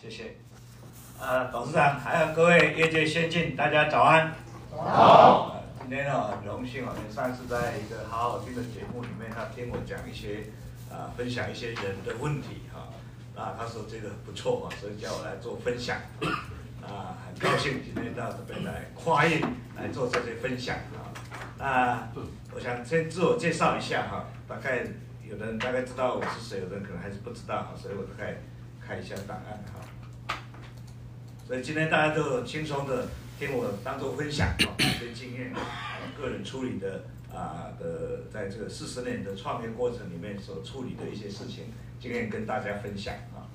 谢谢。呃，董事长，还有各位业界先进，大家早安。早好。呃，今天呢，很荣幸啊，上次在一个好好听的节目里面，他听我讲一些啊、呃，分享一些人的问题哈。啊，他说这个不错啊，所以叫我来做分享。啊，很高兴今天到这边来跨越来做这些分享啊。那我想先自我介绍一下哈，大概有的人大概知道我是谁，有的人可能还是不知道，所以我大概看一下档案哈。所以今天大家都轻松的听我当做分享啊，一些经验，个人处理的啊的，在这个四十年的创业过程里面所处理的一些事情，经验跟大家分享啊。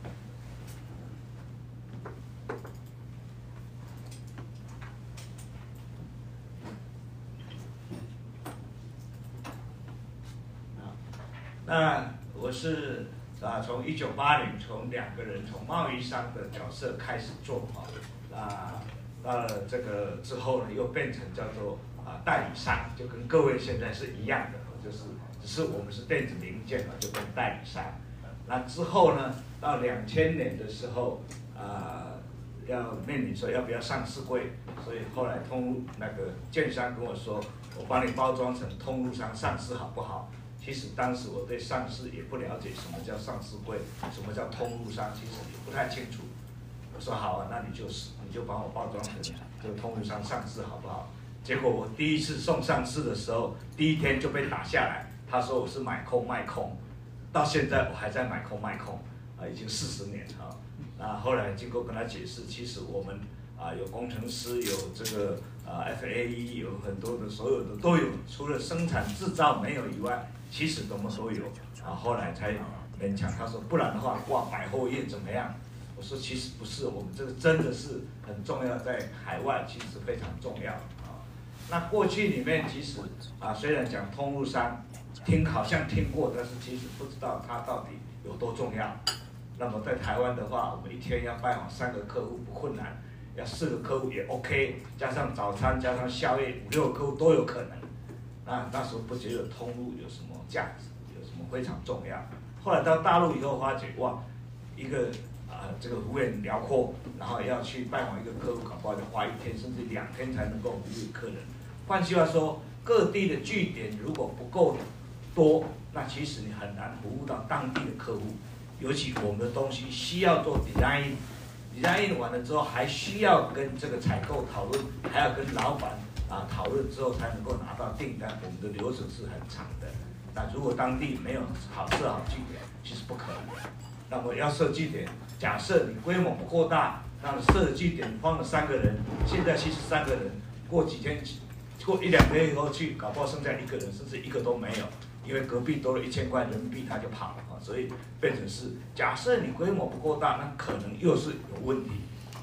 那我是。啊，从一九八零，从两个人从贸易商的角色开始做哈，啊，到了这个之后呢，又变成叫做啊代理商，就跟各位现在是一样的，就是只是我们是电子零件嘛，就跟代理商。那之后呢，到两千年的时候，啊，要面临说要不要上市柜，所以后来通那个建商跟我说，我帮你包装成通路商上市好不好？其实当时我对上市也不了解，什么叫上市柜，什么叫通路商，其实也不太清楚。我说好啊，那你就是你就帮我包装成这个通路商上市好不好？结果我第一次送上市的时候，第一天就被打下来。他说我是买空卖空，到现在我还在买空卖空啊，已经四十年了。那后来经过跟他解释，其实我们啊有工程师，有这个啊 FAE，有很多的所有的都有，除了生产制造没有以外。其实什么都有，啊，后来才勉强。他说不然的话挂百货业怎么样？我说其实不是，我们这个真的是很重要，在海外其实非常重要啊。那过去里面其实啊，虽然讲通路商，听好像听过，但是其实不知道它到底有多重要。那么在台湾的话，我们一天要拜访三个客户不困难，要四个客户也 OK，加上早餐加上宵夜五六个客户都有可能。那那时候不觉得通路有什么价值，有什么非常重要。后来到大陆以后发觉，哇，一个啊、这个幅员辽阔，然后要去拜访一个客户，搞不好就花一天甚至两天才能够服务客人。换句话说，各地的据点如果不够多，那其实你很难服务到当地的客户。尤其我们的东西需要做 design，design 完了之后还需要跟这个采购讨论，还要跟老板。啊，讨论之后才能够拿到订单，我们的流程是很长的。那如果当地没有好设好据点，其实不可能。那么要设据点，假设你规模不够大，那设据点放了三个人，现在其实三个人，过几天，过一两个月以后去，搞不好剩下一个人，甚至一个都没有，因为隔壁多了一千块人民币，他就跑了啊。所以变成是，假设你规模不够大，那可能又是有问题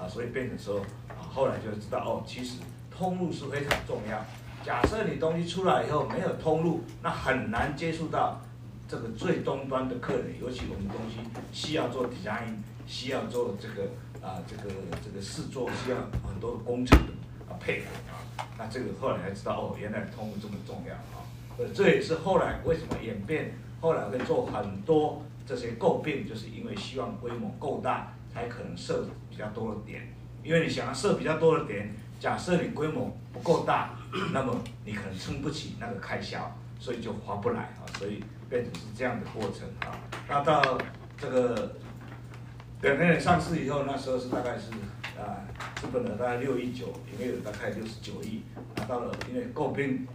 啊。所以变成说，啊，后来就知道哦，其实。通路是非常重要。假设你东西出来以后没有通路，那很难接触到这个最终端的客人。尤其我们东西需要做 design，需要做这个啊这个这个试做，需要很多的工程啊配合啊。那这个后来才知道哦，原来通路这么重要啊。呃，这也是后来为什么演变，后来会做很多这些诟病，就是因为希望规模够大，才可能设比较多的点。因为你想要设比较多的点。假设你规模不够大，那么你可能撑不起那个开销，所以就划不来啊，所以变成是这样的过程啊。那到这个两年上市以后，那时候是大概是啊资本额大概六亿九，营业额大概六十九亿。那到了因为购并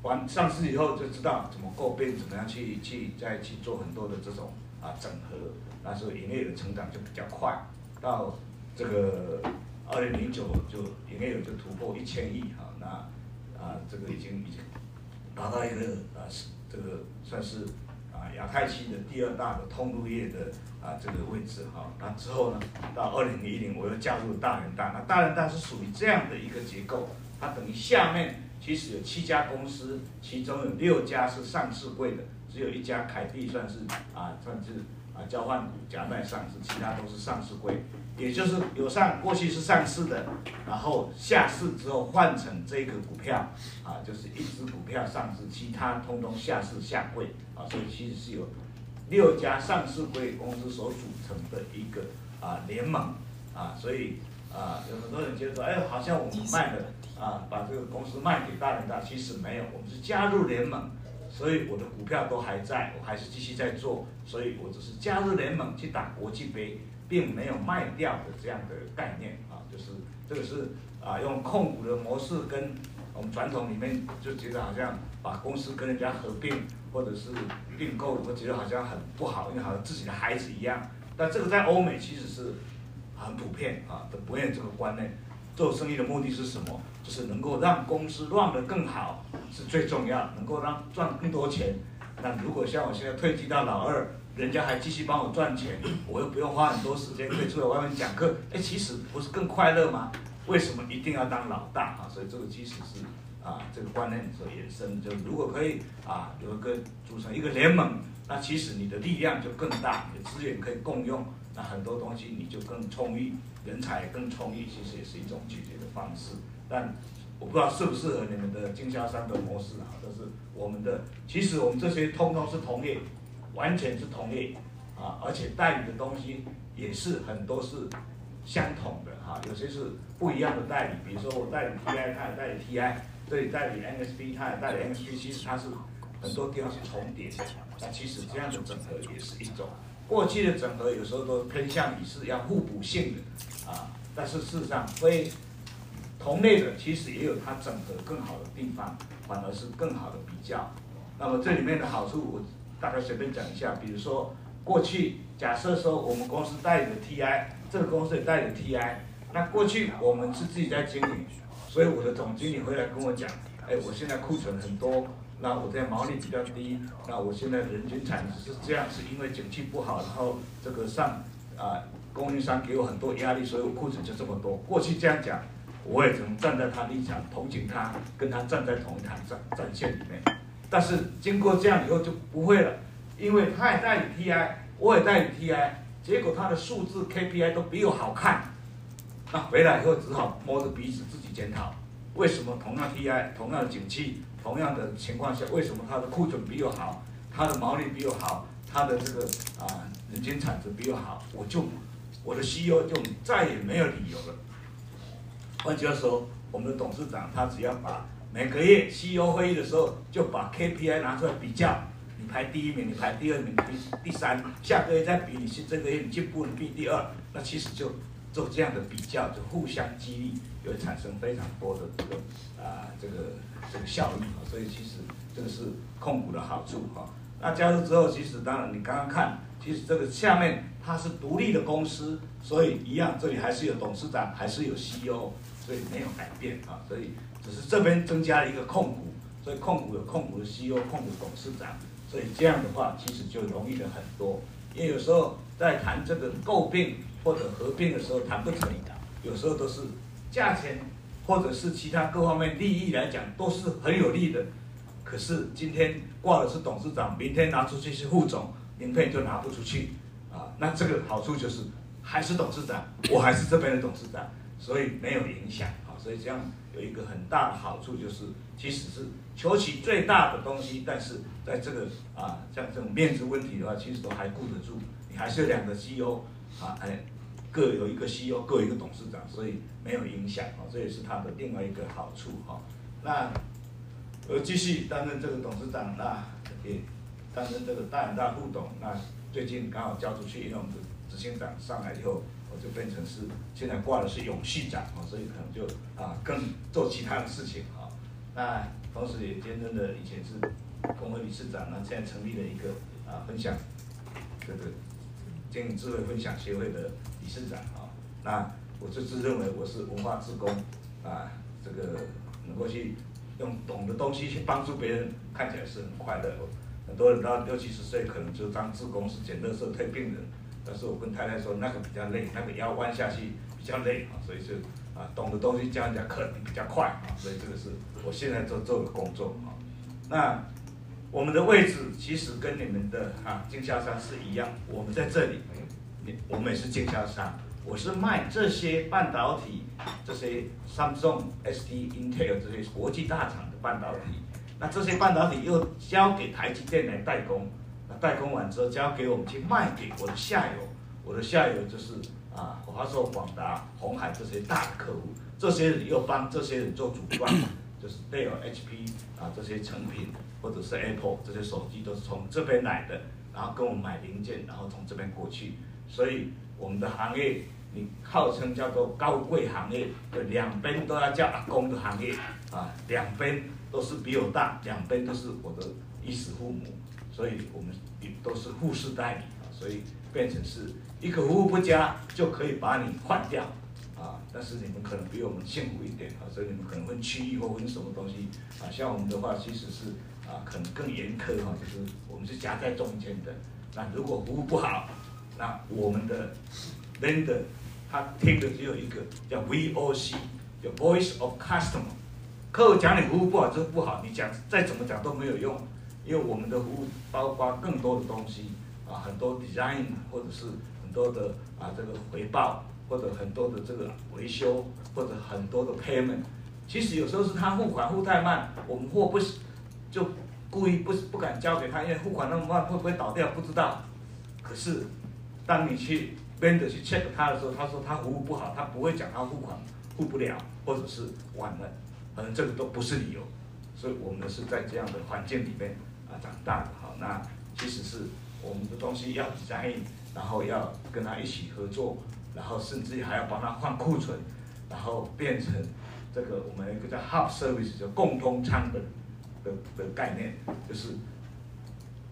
完上市以后，就知道怎么购并，怎么样去去再去做很多的这种啊整合，那时候营业的成长就比较快。到这个。二零零九就营业额就突破一千亿哈，那啊这个已经已经达到一个啊是这个算是啊亚太区的第二大的通路业的啊这个位置哈。那之后呢，到二零一零我又加入了大联大，那大联大是属于这样的一个结构，它等于下面其实有七家公司，其中有六家是上市柜的，只有一家凯蒂算是啊算是啊交换股夹在上市，其他都是上市柜。也就是有上过去是上市的，然后下市之后换成这个股票，啊，就是一只股票上市，其他通通下市下柜，啊，所以其实是有六家上市柜公司所组成的一个啊联盟啊，所以啊有很多人觉得说，哎，好像我们卖了啊，把这个公司卖给大联大，其实没有，我们是加入联盟，所以我的股票都还在，我还是继续在做，所以我只是加入联盟去打国际杯，并没有卖掉的这样的概念啊，就是这个是啊用控股的模式跟。我们传统里面就觉得好像把公司跟人家合并或者是并购，我觉得好像很不好，因为好像自己的孩子一样。但这个在欧美其实是很普遍啊，都不愿意这个观念。做生意的目的是什么？就是能够让公司 run 得更好是最重要，能够让赚更多钱。那如果像我现在退居到老二，人家还继续帮我赚钱，我又不用花很多时间可以出来外面讲课，哎，其实不是更快乐吗？为什么一定要当老大啊？所以这个其实是啊，这个观念所衍生。就如果可以啊，有一个组成一个联盟，那其实你的力量就更大，你的资源可以共用，那很多东西你就更充裕，人才更充裕，其实也是一种解决的方式。但我不知道适不适合你们的经销商的模式啊。但是我们的，其实我们这些通通是同业，完全是同业啊，而且代理的东西也是很多是。相同的哈，有些是不一样的代理，比如说我代理 TI，他也代理 TI，这里代理 NSP，他也代理 NSP，其实它是很多地方是重叠的。那其实这样的整合也是一种，过去的整合有时候都偏向于是要互补性的啊，但是事实上非同类的其实也有它整合更好的地方，反而是更好的比较。那么这里面的好处我大概随便讲一下，比如说过去假设说我们公司代理的 TI。这个公司也带有 TI，那过去我们是自己在经营，所以我的总经理回来跟我讲，哎，我现在库存很多，那我这毛利比较低，那我现在人均产值是这样，是因为景气不好，然后这个上啊供应商给我很多压力，所以我库存就这么多。过去这样讲，我也只能站在他立场同情他，跟他站在同一条战战线里面。但是经过这样以后就不会了，因为他也代理 TI，我也代理 TI。结果他的数字 KPI 都比我好看，那回来以后只好摸着鼻子自己检讨，为什么同样 TI 同样的景气同样的情况下，为什么他的库存比我好，他的毛利比我好，他的这个啊人均产值比我好，我就我的 CEO 就再也没有理由了。换句话说，我们的董事长他只要把每个月 CEO 会议的时候就把 KPI 拿出来比较。你排第一名，你排第二名，第第三，下个月再比，你是这个月你进步，你比第二，那其实就做这样的比较，就互相激励，会产生非常多的这个啊、这个这个效益啊，所以其实这个是控股的好处哈。那加入之后，其实当然你刚刚看，其实这个下面它是独立的公司，所以一样，这里还是有董事长，还是有 CEO，所以没有改变啊，所以只是这边增加了一个控股，所以控股有控股的 CEO，控股董事长。所以这样的话，其实就容易了很多。因为有时候在谈这个购并或者合并的时候谈不成，有时候都是价钱或者是其他各方面利益来讲都是很有利的。可是今天挂的是董事长，明天拿出去是副总，名片就拿不出去啊。那这个好处就是还是董事长，我还是这边的董事长，所以没有影响啊。所以这样有一个很大的好处就是，其实是。求其最大的东西，但是在这个啊，像这种面子问题的话，其实都还顾得住。你还是有两个 CEO 啊，哎，各有一个 CEO，各有一个董事长，所以没有影响啊，这也是它的另外一个好处哈。那而，继续担任这个董事长，那也担任这个大联大副董。那最近刚好交出去，因为我们的执行长上来以后，我就变成是现在挂的是永续长啊，所以可能就啊更做其他的事情啊。那同时也兼任了以前是工会理事长，那现在成立了一个啊分享这个经营智慧分享协会的理事长啊。那我就自认为我是文化志工啊，这个能够去用懂的东西去帮助别人，看起来是很快乐。很多人到六七十岁可能就当自工是捡垃圾推病人，但是我跟太太说那个比较累，那个腰弯下去比较累啊，所以就。啊，懂的东西教人家可能比较快啊，所以这个是我现在做做的工作啊。那我们的位置其实跟你们的啊经销商是一样，我们在这里，你我们也是经销商。我是卖这些半导体，这些 Samsung、ST、Intel 这些国际大厂的半导体。那这些半导体又交给台积电来代工，那代工完之后交给我们去卖给我的下游，我的下游就是啊华硕、广达、鸿海这些大的客户，这些人又帮这些人做组装，就是戴尔、HP 啊这些成品，或者是 Apple 这些手机都是从这边来的，然后跟我买零件，然后从这边过去，所以我们的行业，你号称叫做高贵行业，就，两边都要叫阿公的行业啊，两边都是比我大，两边都是我的衣食父母。所以我们也都是护士代理啊，所以变成是一个服务不佳就可以把你换掉啊。但是你们可能比我们幸福一点啊，所以你们可能分区域或分什么东西啊。像我们的话，其实是啊，可能更严苛哈，就是我们是夹在中间的。那如果服务不好，那我们的 vendor 他听的只有一个叫 VOC，叫 Voice of Customer。客户讲你服务不好就是不好，你讲再怎么讲都没有用。因为我们的服务包括更多的东西啊，很多 design 或者是很多的啊这个回报，或者很多的这个维修，或者很多的 payment。其实有时候是他付款付太慢，我们货不是就故意不不敢交给他，因为付款那么慢会不会倒掉不知道。可是当你去 vendor 去 check 他的时候，他说他服务不好，他不会讲他付款付不了，或者是晚了，可能这个都不是理由。所以我们是在这样的环境里面。啊，长大的好，那其实是我们的东西要 design，然后要跟他一起合作，然后甚至还要帮他换库存，然后变成这个我们一个叫 hub service，叫共通仓的的的概念，就是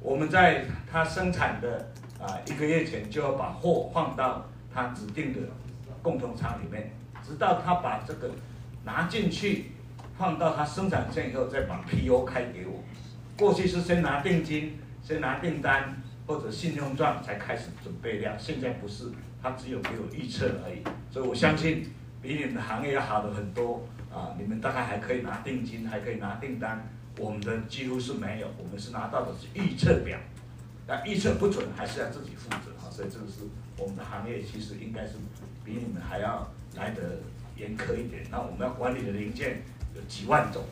我们在他生产的啊一个月前就要把货放到他指定的共同仓里面，直到他把这个拿进去，放到他生产线以后，再把 PO 开给我。过去是先拿定金，先拿订单或者信用状才开始准备料，现在不是，他只有给我预测而已。所以我相信比你们的行业要好的很多啊！你们大概还可以拿定金，还可以拿订单，我们的几乎是没有，我们是拿到的是预测表，那预测不准还是要自己负责啊！所以这个是我们的行业其实应该是比你们还要来得严苛一点。那我们要管理的零件有几万种，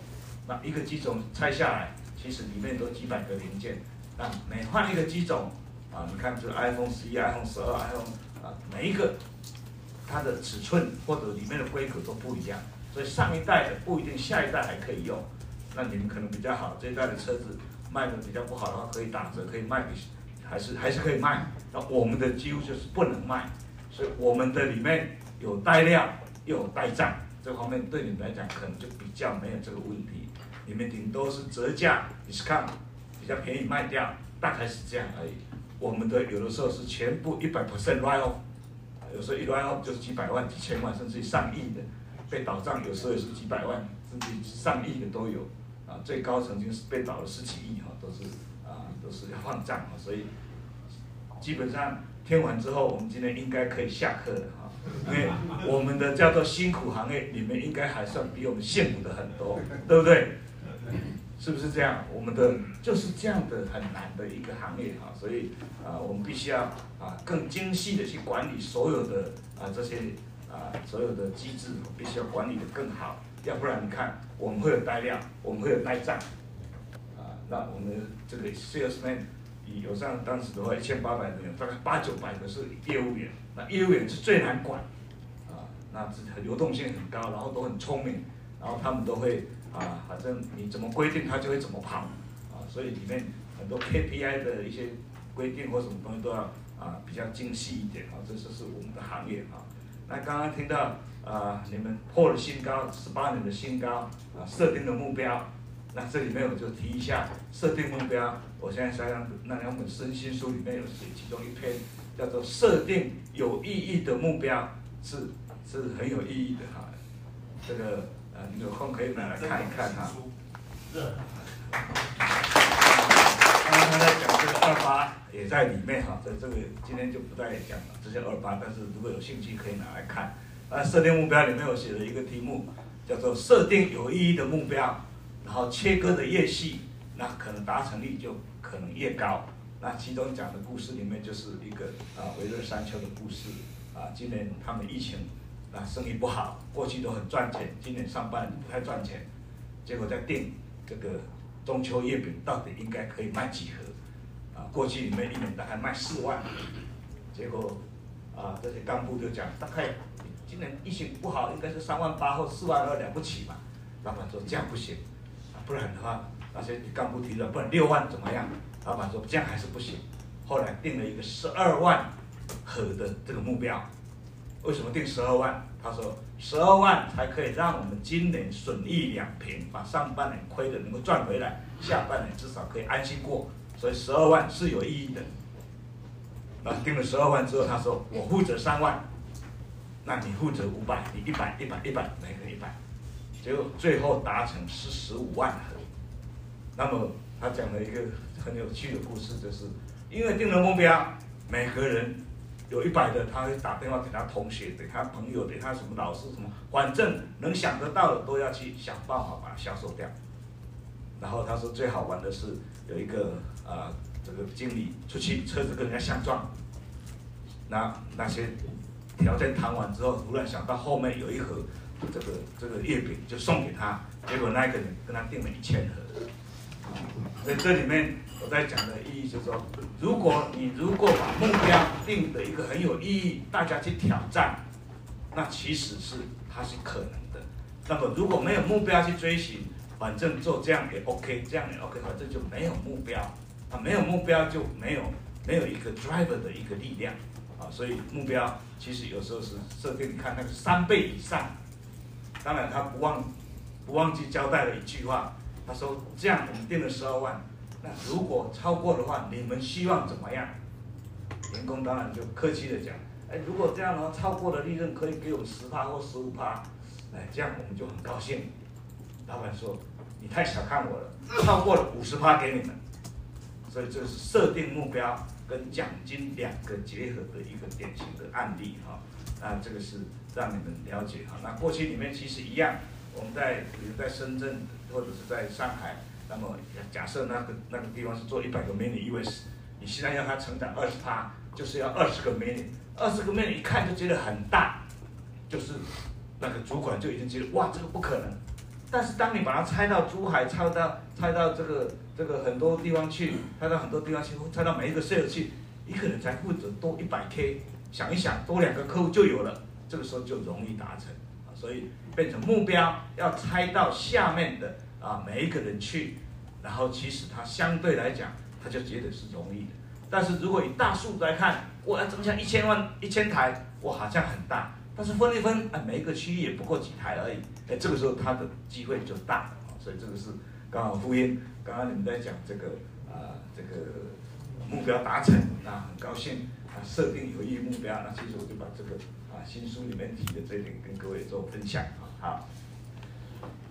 那一个机种拆下来。其实里面都几百个零件，那每换一个机种，啊，你看这 iPhone 十一、iPhone 十二、iPhone 啊，每一个它的尺寸或者里面的规格都不一样，所以上一代的不一定下一代还可以用。那你们可能比较好，这一代的车子卖的比较不好的话，可以打折，可以卖给，还是还是可以卖。那我们的几乎就是不能卖，所以我们的里面有带料又有带账，这方面对你们来讲可能就比较没有这个问题。你们顶多是折价，discount 比较便宜卖掉，大概是这样而已。我们的有的时候是全部一百 percent write off，有时候一 write off 就是几百万、几千万，甚至于上亿的被倒账，有时候也是几百万，甚至上亿的都有。啊，最高曾经是被倒了十几亿哈，都是啊，都是要放账啊。所以基本上听完之后，我们今天应该可以下课了哈，因为我们的叫做辛苦行业，你们应该还算比我们幸福的很多，对不对？是不是这样？我们的就是这样的很难的一个行业哈，所以啊，我们必须要啊更精细的去管理所有的啊这些啊所有的机制，必须要管理得更好，要不然你看我们会有呆量，我们会有呆账啊，那我们这个 salesman 有上当时的话一千八百人，大概八九百个是业务员，那业务员是最难管啊，那流动性很高，然后都很聪明，然后他们都会。啊，反正你怎么规定，他就会怎么跑，啊，所以里面很多 KPI 的一些规定或什么东西都要啊比较精细一点啊，这就是我们的行业啊。那刚刚听到啊，你们破了新高，十八年的新高啊，设定的目标，那这里面我就提一下设定目标。我现在想想，那两本身心书里面有写，其中一篇叫做设定有意义的目标，是是很有意义的哈，这个呃。你有空可以买来看一看哈。刚刚他在讲这个二八也在里面哈，这这个今天就不再讲了，这些二八，但是如果有兴趣可以拿来看。那设定目标里面我写了一个题目，叫做设定有意义的目标，然后切割的越细，那可能达成率就可能越高。那其中讲的故事里面就是一个啊微热山丘的故事啊，今年他们疫情。啊，生意不好，过去都很赚钱，今年上半年不太赚钱，结果在定这个中秋月饼到底应该可以卖几盒？过去里面一年大概卖四万，结果啊这些干部就讲，大概今年疫情不好，应该是三万八或四万二了不起嘛。老板说这样不行，不然的话那些干部提了，不然六万怎么样？老板说这样还是不行，后来定了一个十二万和的这个目标。为什么定十二万？他说十二万才可以让我们今年损益两平，把上半年亏的能够赚回来，下半年至少可以安心过。所以十二万是有意义的。那定了十二万之后，他说我负责三万，那你负责五百，你一百一百一百，每个一百，结果最后达成是十五万。那么他讲了一个很有趣的故事，就是因为定了目标，每个人。有一百的，他会打电话给他同学，给他朋友，给他什么老师什么，反正能想得到的都要去想办法把它销售掉。然后他说最好玩的是有一个呃这个经理出去车子跟人家相撞，那那些条件谈完之后，突然想到后面有一盒这个这个月饼就送给他，结果那个人跟他订了一千盒。所以这里面我在讲的意义就是说，如果你如果把目标定的一个很有意义，大家去挑战，那其实是它是可能的。那么如果没有目标去追寻，反正做这样也 OK，这样也 OK，反正就没有目标，啊，没有目标就没有没有一个 driver 的一个力量啊。所以目标其实有时候是设定，你看那个三倍以上，当然他不忘不忘记交代了一句话。他说：“这样我们定了十二万，那如果超过的话，你们希望怎么样？”员工当然就客气的讲：“哎，如果这样的话，超过的利润可以给我们十趴或十五趴，哎，这样我们就很高兴。”老板说：“你太小看我了，超过了五十趴给你们。”所以这是设定目标跟奖金两个结合的一个典型的案例哈。那这个是让你们了解哈。那过去里面其实一样，我们在比如在深圳。或者是在上海，那么假设那个那个地方是做一百个 mini US，你现在要它成长二十趴，就是要二十个 mini，二十个 mini 一看就觉得很大，就是那个主管就已经觉得哇，这个不可能。但是当你把它拆到珠海，拆到拆到这个这个很多地方去，拆到很多地方去，拆到每一个 sales 去，一个人才负责多一百 K，想一想多两个客户就有了，这个时候就容易达成啊。所以变成目标要拆到下面的啊每一个人去，然后其实它相对来讲，他就觉得是容易的。但是如果以大数来看，我要增加一千万一千台，我好像很大，但是分一分，啊每一个区域也不过几台而已，哎这个时候它的机会就大了。所以这个是刚好呼应刚刚你们在讲这个啊这个目标达成，那很高兴啊设定有意义目标，那其实我就把这个啊。新书里面提的这一点跟各位做分享啊，好，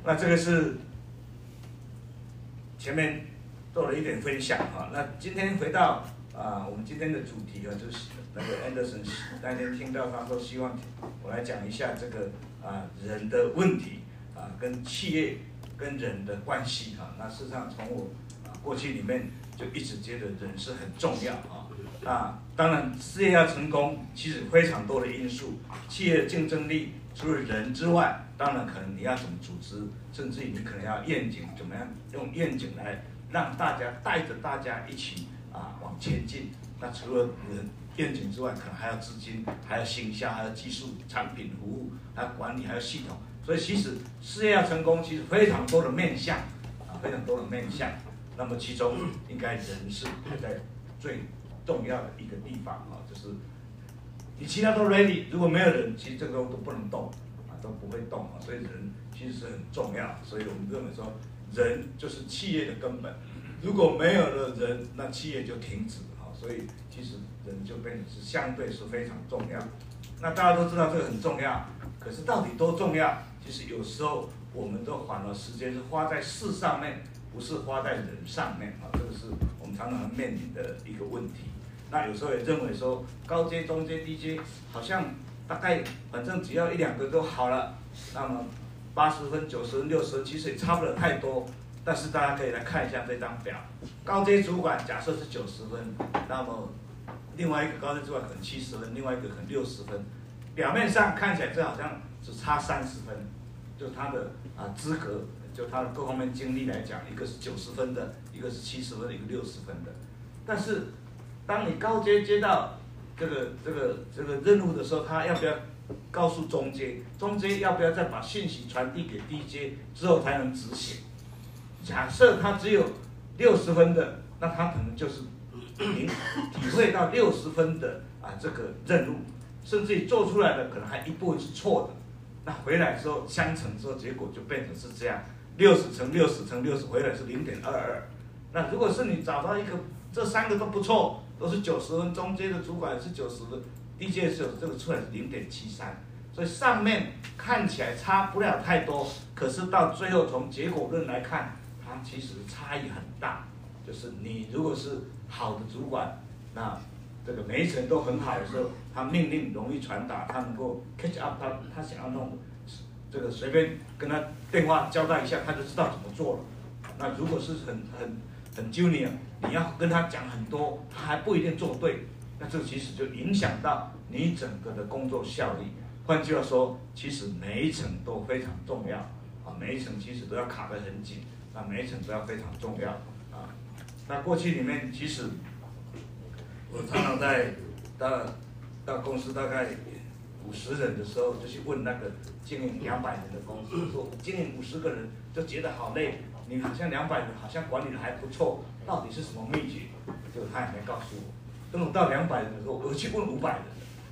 那这个是前面做了一点分享哈，那今天回到啊，我们今天的主题啊，就是那个 Anderson 那天听到他说希望我来讲一下这个啊人的问题啊跟企业跟人的关系哈，那事实上从我啊过去里面就一直觉得人是很重要啊。啊，当然，事业要成功，其实非常多的因素。企业竞争力除了人之外，当然可能你要怎么组织，甚至于你可能要愿景，怎么样用愿景来让大家带着大家一起啊往前进。那除了人愿景之外，可能还要资金，还要行销，还有技术、产品、服务，还有管理，还有系统。所以其实事业要成功，其实非常多的面向啊，非常多的面向。那么其中应该人是排在最。重要的一个地方啊，就是你其他都 ready，如果没有人，其实这个都不能动啊，都不会动啊。所以人其实是很重要，所以我们认为说，人就是企业的根本。如果没有了人，那企业就停止了。所以其实人就变得是相对是非常重要。那大家都知道这个很重要，可是到底多重要？其实有时候我们都反而时间是花在事上面，不是花在人上面啊。这个是我们常常面临的一个问题。那有时候也认为说高阶、中阶、低阶，好像大概反正只要一两个都好了。那么八十分、九十分、六十分，其实也差不了太多。但是大家可以来看一下这张表，高阶主管假设是九十分，那么另外一个高阶主管可能七十分，另外一个可能六十分。表面上看起来这好像只差三十分，就他的啊资格，就他的各方面经历来讲，一个是九十分的，一个是七十分的，一个六十分的。但是当你高阶接到这个这个这个任务的时候，他要不要告诉中阶？中阶要不要再把信息传递给低阶之后才能执行？假设他只有六十分的，那他可能就是您 体会到六十分的啊这个任务，甚至于做出来的可能还一部分是错的，那回来之后相乘之后，结果就变成是这样，六十乘六十乘六十回来是零点二二。那如果是你找到一个这三个都不错，都是九十分，中间的主管是九十分，低阶是有这个出来是零点七三，所以上面看起来差不了太多，可是到最后从结果论来看，它其实差异很大。就是你如果是好的主管，那这个每一层都很好的时候，他命令容易传达，他能够 catch up，他他想要弄这个随便跟他电话交代一下，他就知道怎么做了。那如果是很很很 junior，你要跟他讲很多，他还不一定做对，那这其实就影响到你整个的工作效率。换句话说，其实每一层都非常重要啊，每一层其实都要卡得很紧，啊，每一层都要非常重要啊。那过去里面，其实我常常在到到公司大概五十人的时候，就去问那个经营两百人的公司，说经营五十个人就觉得好累。你好像两百人，好像管理的还不错，到底是什么秘诀？就他也没告诉我。等我到两百人的时候，我去问五百人，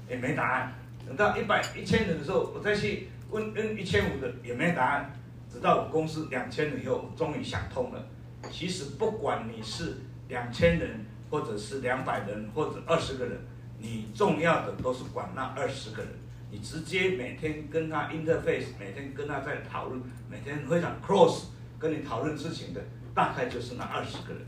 也没答案。等到一百一千人的时候，我再去问问一千五的，也没答案。直到公司两千人以后，终于想通了。其实不管你是两千人，或者是两百人，或者二十个人，你重要的都是管那二十个人。你直接每天跟他 interface，每天跟他在讨论，每天非常 close。跟你讨论事情的大概就是那二十个人，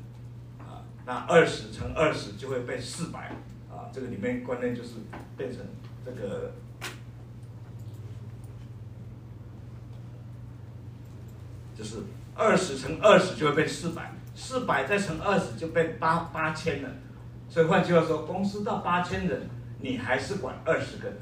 啊，那二十乘二十就会变四百，啊，这个里面观念就是变成这个，就是二十乘二十就会变四百，四百再乘二十就变八八千了，所以换句话说，公司到八千人，你还是管二十个人，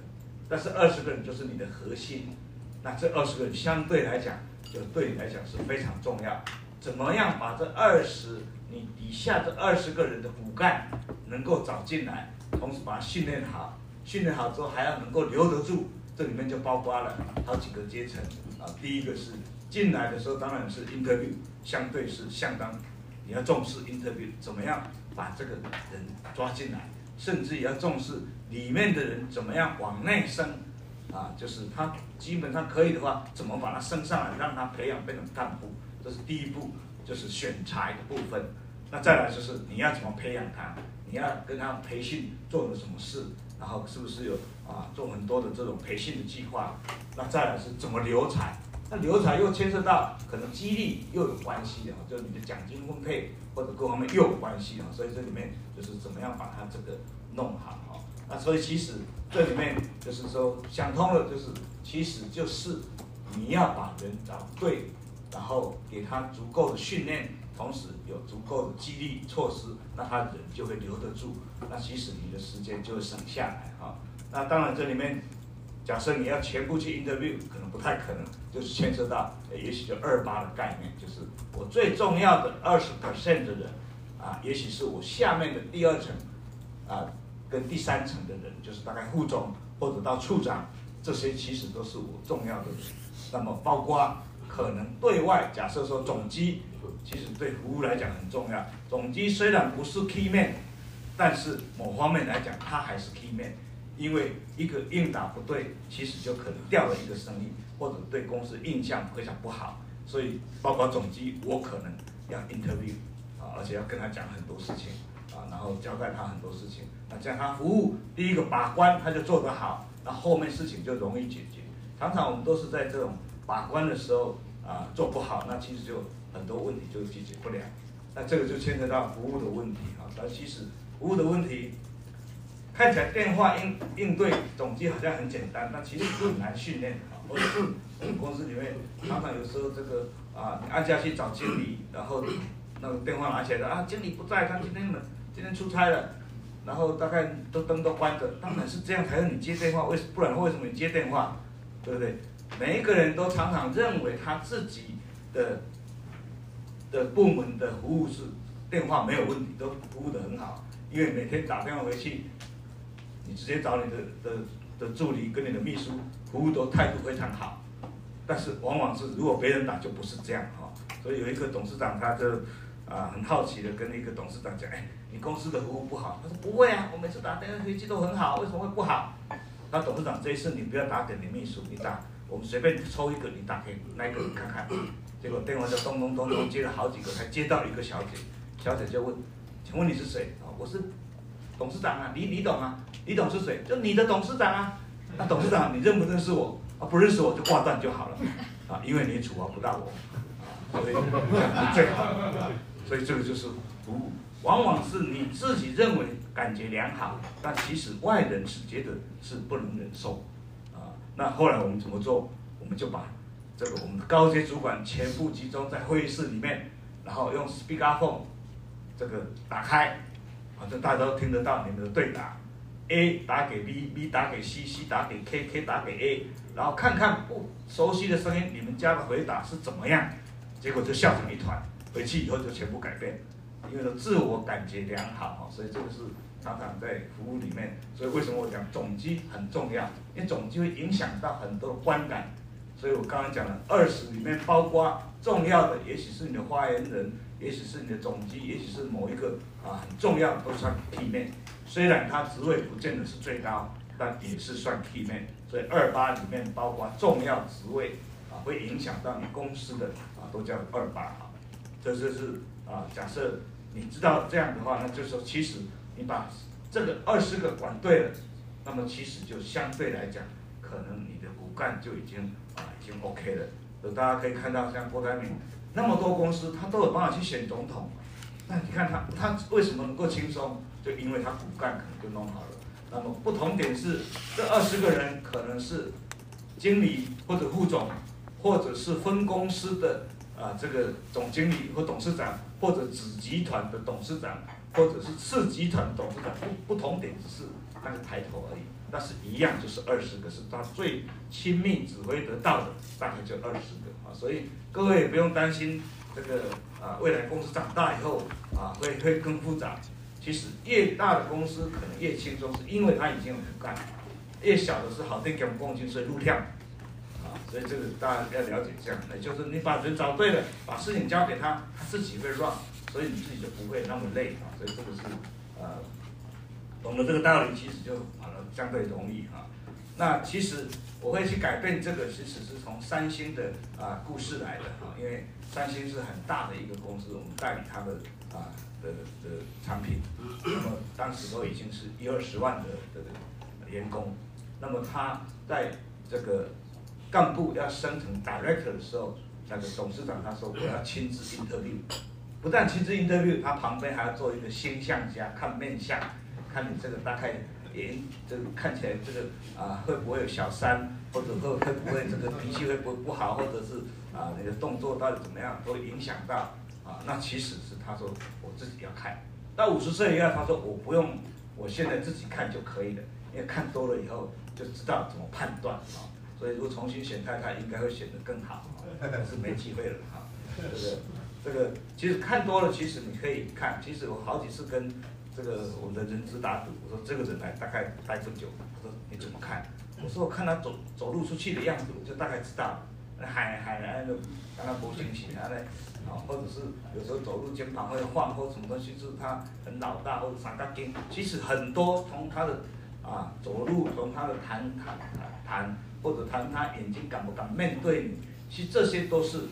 但是二十个人就是你的核心，那这二十个人相对来讲。就对你来讲是非常重要，怎么样把这二十你底下这二十个人的骨干能够找进来，同时把它训练好，训练好之后还要能够留得住，这里面就包括了好几个阶层啊。第一个是进来的时候当然是 interview，相对是相当你要重视 interview，怎么样把这个人抓进来，甚至也要重视里面的人怎么样往内升。啊，就是他基本上可以的话，怎么把他升上来，让他培养变成干部，这是第一步，就是选材的部分。那再来就是你要怎么培养他，你要跟他培训做了什么事，然后是不是有啊做很多的这种培训的计划。那再来是怎么留才，那留才又牵涉到可能激励又有关系啊，就是你的奖金分配或者各方面又有关系啊，所以这里面就是怎么样把他这个弄好啊。那所以其实这里面就是说想通了，就是其实就是你要把人找对，然后给他足够的训练，同时有足够的激励措施，那他人就会留得住。那其实你的时间就会省下来啊。那当然这里面，假设你要全部去 interview，可能不太可能，就是牵涉到也许就二八的概念，就是我最重要的二十 percent 的人啊，也许是我下面的第二层啊。跟第三层的人，就是大概副总或者到处长，这些其实都是我重要的人。那么包括可能对外，假设说总机，其实对服务来讲很重要。总机虽然不是 key man，但是某方面来讲，他还是 key man，因为一个应答不对，其实就可能掉了一个生意，或者对公司印象非常不好。所以包括总机，我可能要 interview 啊，而且要跟他讲很多事情。啊，然后交代他很多事情，那这样他服务第一个把关他就做得好，那后面事情就容易解决。常常我们都是在这种把关的时候啊做不好，那其实就很多问题就解决不了。那这个就牵扯到服务的问题啊。但其实服务的问题看起来电话应应对总机好像很简单，但其实是很难训练啊。或者是我们公司里面常常有时候这个啊，你按下去找经理，然后那个电话拿起来的啊，经理不在，他今天呢。今天出差了，然后大概都灯都关着，当然是这样才让你接电话，为不然为什么你接电话，对不对？每一个人都常常认为他自己的的部门的服务是电话没有问题，都服务得很好，因为每天打电话回去，你直接找你的的的助理跟你的秘书，服务都态度非常好。但是往往是如果别人打就不是这样哈，所以有一个董事长他就啊很好奇的跟一个董事长讲，哎，你公司的服务不好？他说不会啊，我每次打电话回去都很好，为什么会不好？那董事长这一次你不要打给你秘书，你打我们随便抽一个，你打给那个你看看。结果电话就咚咚咚咚接了好几个，才接到一个小姐，小姐就问，请问你是谁？啊，我是董事长啊，李李董啊，李董是谁？就你的董事长啊。那董事长你认不认识我？啊，不认识我就挂断就好了，啊，因为你处罚不到我，所以你最好，所以这个就是服务，往往是你自己认为感觉良好，但其实外人是觉得是不能忍受，啊，那后来我们怎么做？我们就把这个我们的高阶主管全部集中在会议室里面，然后用 speakerphone 这个打开，反正大家都听得到你们的对答。A 打给 B，B 打给 C，C 打给 K，K 打给 A，然后看看不熟悉的声音，你们家的回答是怎么样？结果就笑成一团。回去以后就全部改变，因为说自我感觉良好，所以这个是常常在服务里面。所以为什么我讲总机很重要？因为总机会影响到很多观感。所以我刚刚讲了二十里面包括重要的，也许是你的发言人，也许是你的总机，也许是某一个啊很重要都算 key man。虽然他职位不见得是最高，但也是算 key man。所以二八里面包括重要职位啊，会影响到你公司的啊，都叫二八啊。这就是啊，假设你知道这样的话，那就是说其实你把这个二十个管对了，那么其实就相对来讲，可能你的骨干就已经啊已经 OK 了。所以大家可以看到，像郭台铭那么多公司，他都有办法去选总统。那你看他他为什么能够轻松？就因为他骨干可能就弄好了，那么不同点是，这二十个人可能是经理或者副总，或者是分公司的啊这个总经理或董事长，或者子集团的董事长，或者是次集团董事长，不不同点是那个抬头而已，但是一样就是二十个，是他最亲密指挥得到的，大概就二十个啊，所以各位也不用担心这个啊未来公司长大以后啊会会更复杂。其实越大的公司可能越轻松，是因为他已经有骨干；越小的是好听讲公斤，所以路跳，啊，所以这个大家要了解这样，那就是你把人找对了，把事情交给他，他自己会 run，所以你自己就不会那么累啊。所以这个是呃，懂了这个道理，其实就好了，相对容易啊。那其实我会去改变这个，其实是从三星的啊故事来的啊，因为三星是很大的一个公司，我们代理它的啊。的的产品，那么当时都已经是一二十万的的员工，那么他在这个干部要升成 director 的时候，那个董事长他说我要亲自 interview，不但亲自 interview，他旁边还要做一个星象家看面相，看你这个大概也这个看起来这个啊会不会有小三，或者会会不会这个脾气会不会不好，或者是啊你的动作到底怎么样，都影响到。啊，那其实是他说我自己要看，到五十岁以后，他说我不用，我现在自己看就可以了，因为看多了以后就知道怎么判断啊。所以如果重新选太太，应该会选得更好，但是没机会了哈。这个这个其实看多了，其实你可以看。其实我好几次跟这个我们的人资打赌，我说这个人来大概待多久，他说你怎么看？我说我看他走走路出去的样子，我就大概知道，海海来的，让他不清醒啊嘞。啊，或者是有时候走路肩膀会晃，或什么东西，就是他很老大或者三角筋。其实很多从他的啊走路，从他的谈谈谈，或者谈他眼睛敢不敢面对你，其实这些都是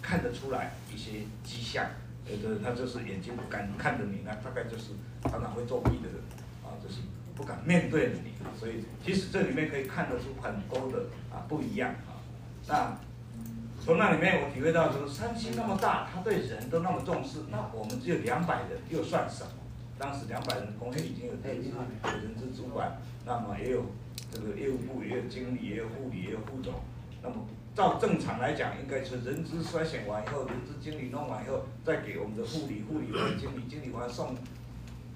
看得出来一些迹象。有的他就是眼睛不敢看着你，那大概就是常常会作弊的人啊，就是不敢面对你。所以其实这里面可以看得出很多的啊不一样啊。那。从那里面我体会到，就是三星那么大，他对人都那么重视，那我们只有两百人又算什么？当时两百人公司已经有人资、有人资主管，那么也有这个业务部，也有经理，也有护理，也有副总。那么照正常来讲，应该是人资筛选完以后，人资经理弄完以后，再给我们的护理，护理完经理，经理完送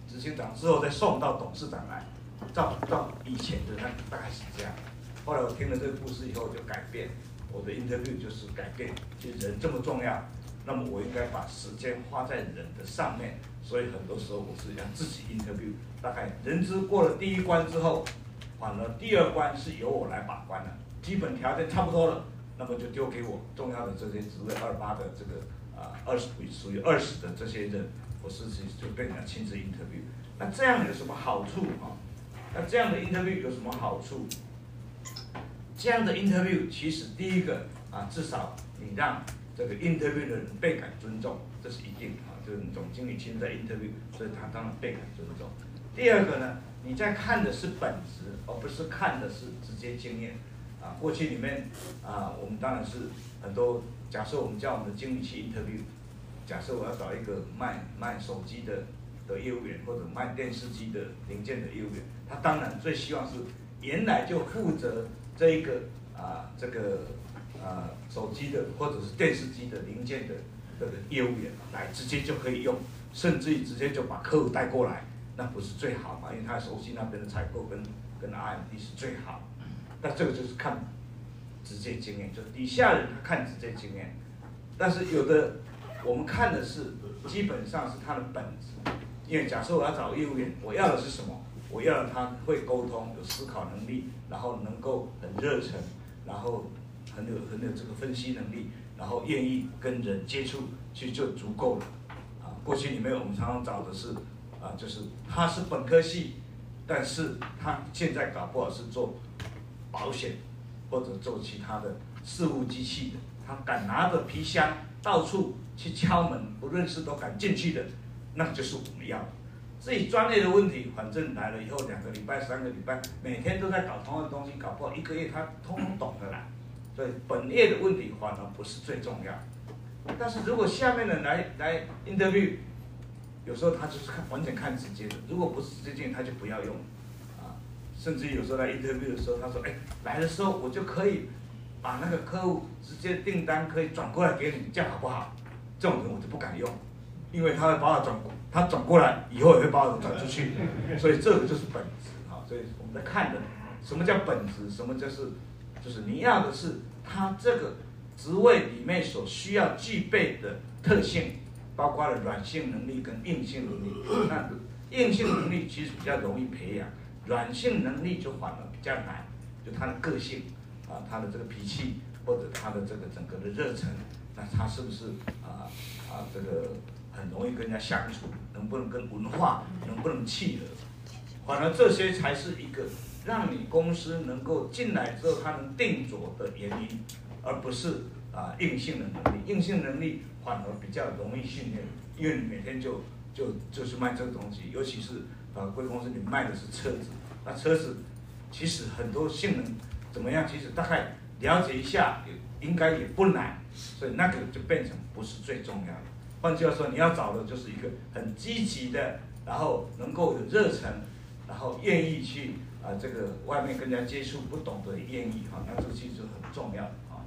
执行长之后，再送到董事长来。照照以前的那大概是这样。后来我听了这个故事以后，就改变。我的 interview 就是改变，就人这么重要，那么我应该把时间花在人的上面。所以很多时候我是让自己 interview，大概人资过了第一关之后，反而第二关是由我来把关了。基本条件差不多了，那么就丢给我重要的这些职位二八的这个啊二十属于二十的这些人，我自己就变成亲自 interview。那这样有什么好处啊？那这样的 interview 有什么好处？这样的 interview 其实第一个啊，至少你让这个 interview 的人倍感尊重，这是一定啊，就是总经理亲自 interview，所以他当然倍感尊重。第二个呢，你在看的是本质，而不是看的是直接经验。过去里面啊，我们当然是很多。假设我们叫我们的经理去 interview，假设我要找一个卖卖手机的的业务员，或者卖电视机的零件的业务员，他当然最希望是原来就负责这一个啊这个啊手机的或者是电视机的零件的这个业务员来直接就可以用，甚至于直接就把客户带过来，那不是最好嘛？因为他熟悉那边的采购跟跟 R&D 是最好。那这个就是看直接经验，就是底下人他看直接经验，但是有的我们看的是基本上是他的本质，因为假设我要找业务员，我要的是什么？我要的他会沟通，有思考能力，然后能够很热忱，然后很有很有这个分析能力，然后愿意跟人接触，其实就足够了。啊，过去里面我们常常找的是啊，就是他是本科系，但是他现在搞不好是做。保险或者做其他的事务机器的，他敢拿着皮箱到处去敲门，不认识都敢进去的，那就是我们要的。自己专业的问题，反正来了以后两个礼拜、三个礼拜，每天都在搞同样的东西，搞不好一个月他通通懂得啦。所以本业的问题反而不是最重要。但是如果下面的来来 interview，有时候他就是看完全看直接的，如果不是直接，他就不要用。甚至有时候来 interview 的时候，他说：“哎，来的时候我就可以把那个客户直接订单可以转过来给你，这样好不好？”这种人我就不敢用，因为他会把我转过，他转过来以后也会把我转出去，所以这个就是本质啊。所以我们在看的，什么叫本质？什么就是就是你要的是他这个职位里面所需要具备的特性，包括了软性能力跟硬性能力。那硬性能力其实比较容易培养。软性能力就反而比较难，就他的个性，啊，他的这个脾气，或者他的这个整个的热忱，那他是不是啊啊这个很容易跟人家相处，能不能跟文化能不能契合？反而这些才是一个让你公司能够进来之后他能定着的原因，而不是啊硬性的能力。硬性能力反而比较容易训练，因为你每天就就就是卖这个东西，尤其是。啊，贵公司你卖的是车子，那车子其实很多性能怎么样？其实大概了解一下，也应该也不难，所以那个就变成不是最重要的。换句话说，你要找的就是一个很积极的，然后能够有热忱，然后愿意去啊这个外面跟人家接触，不懂得愿意哈，那这个其实很重要啊。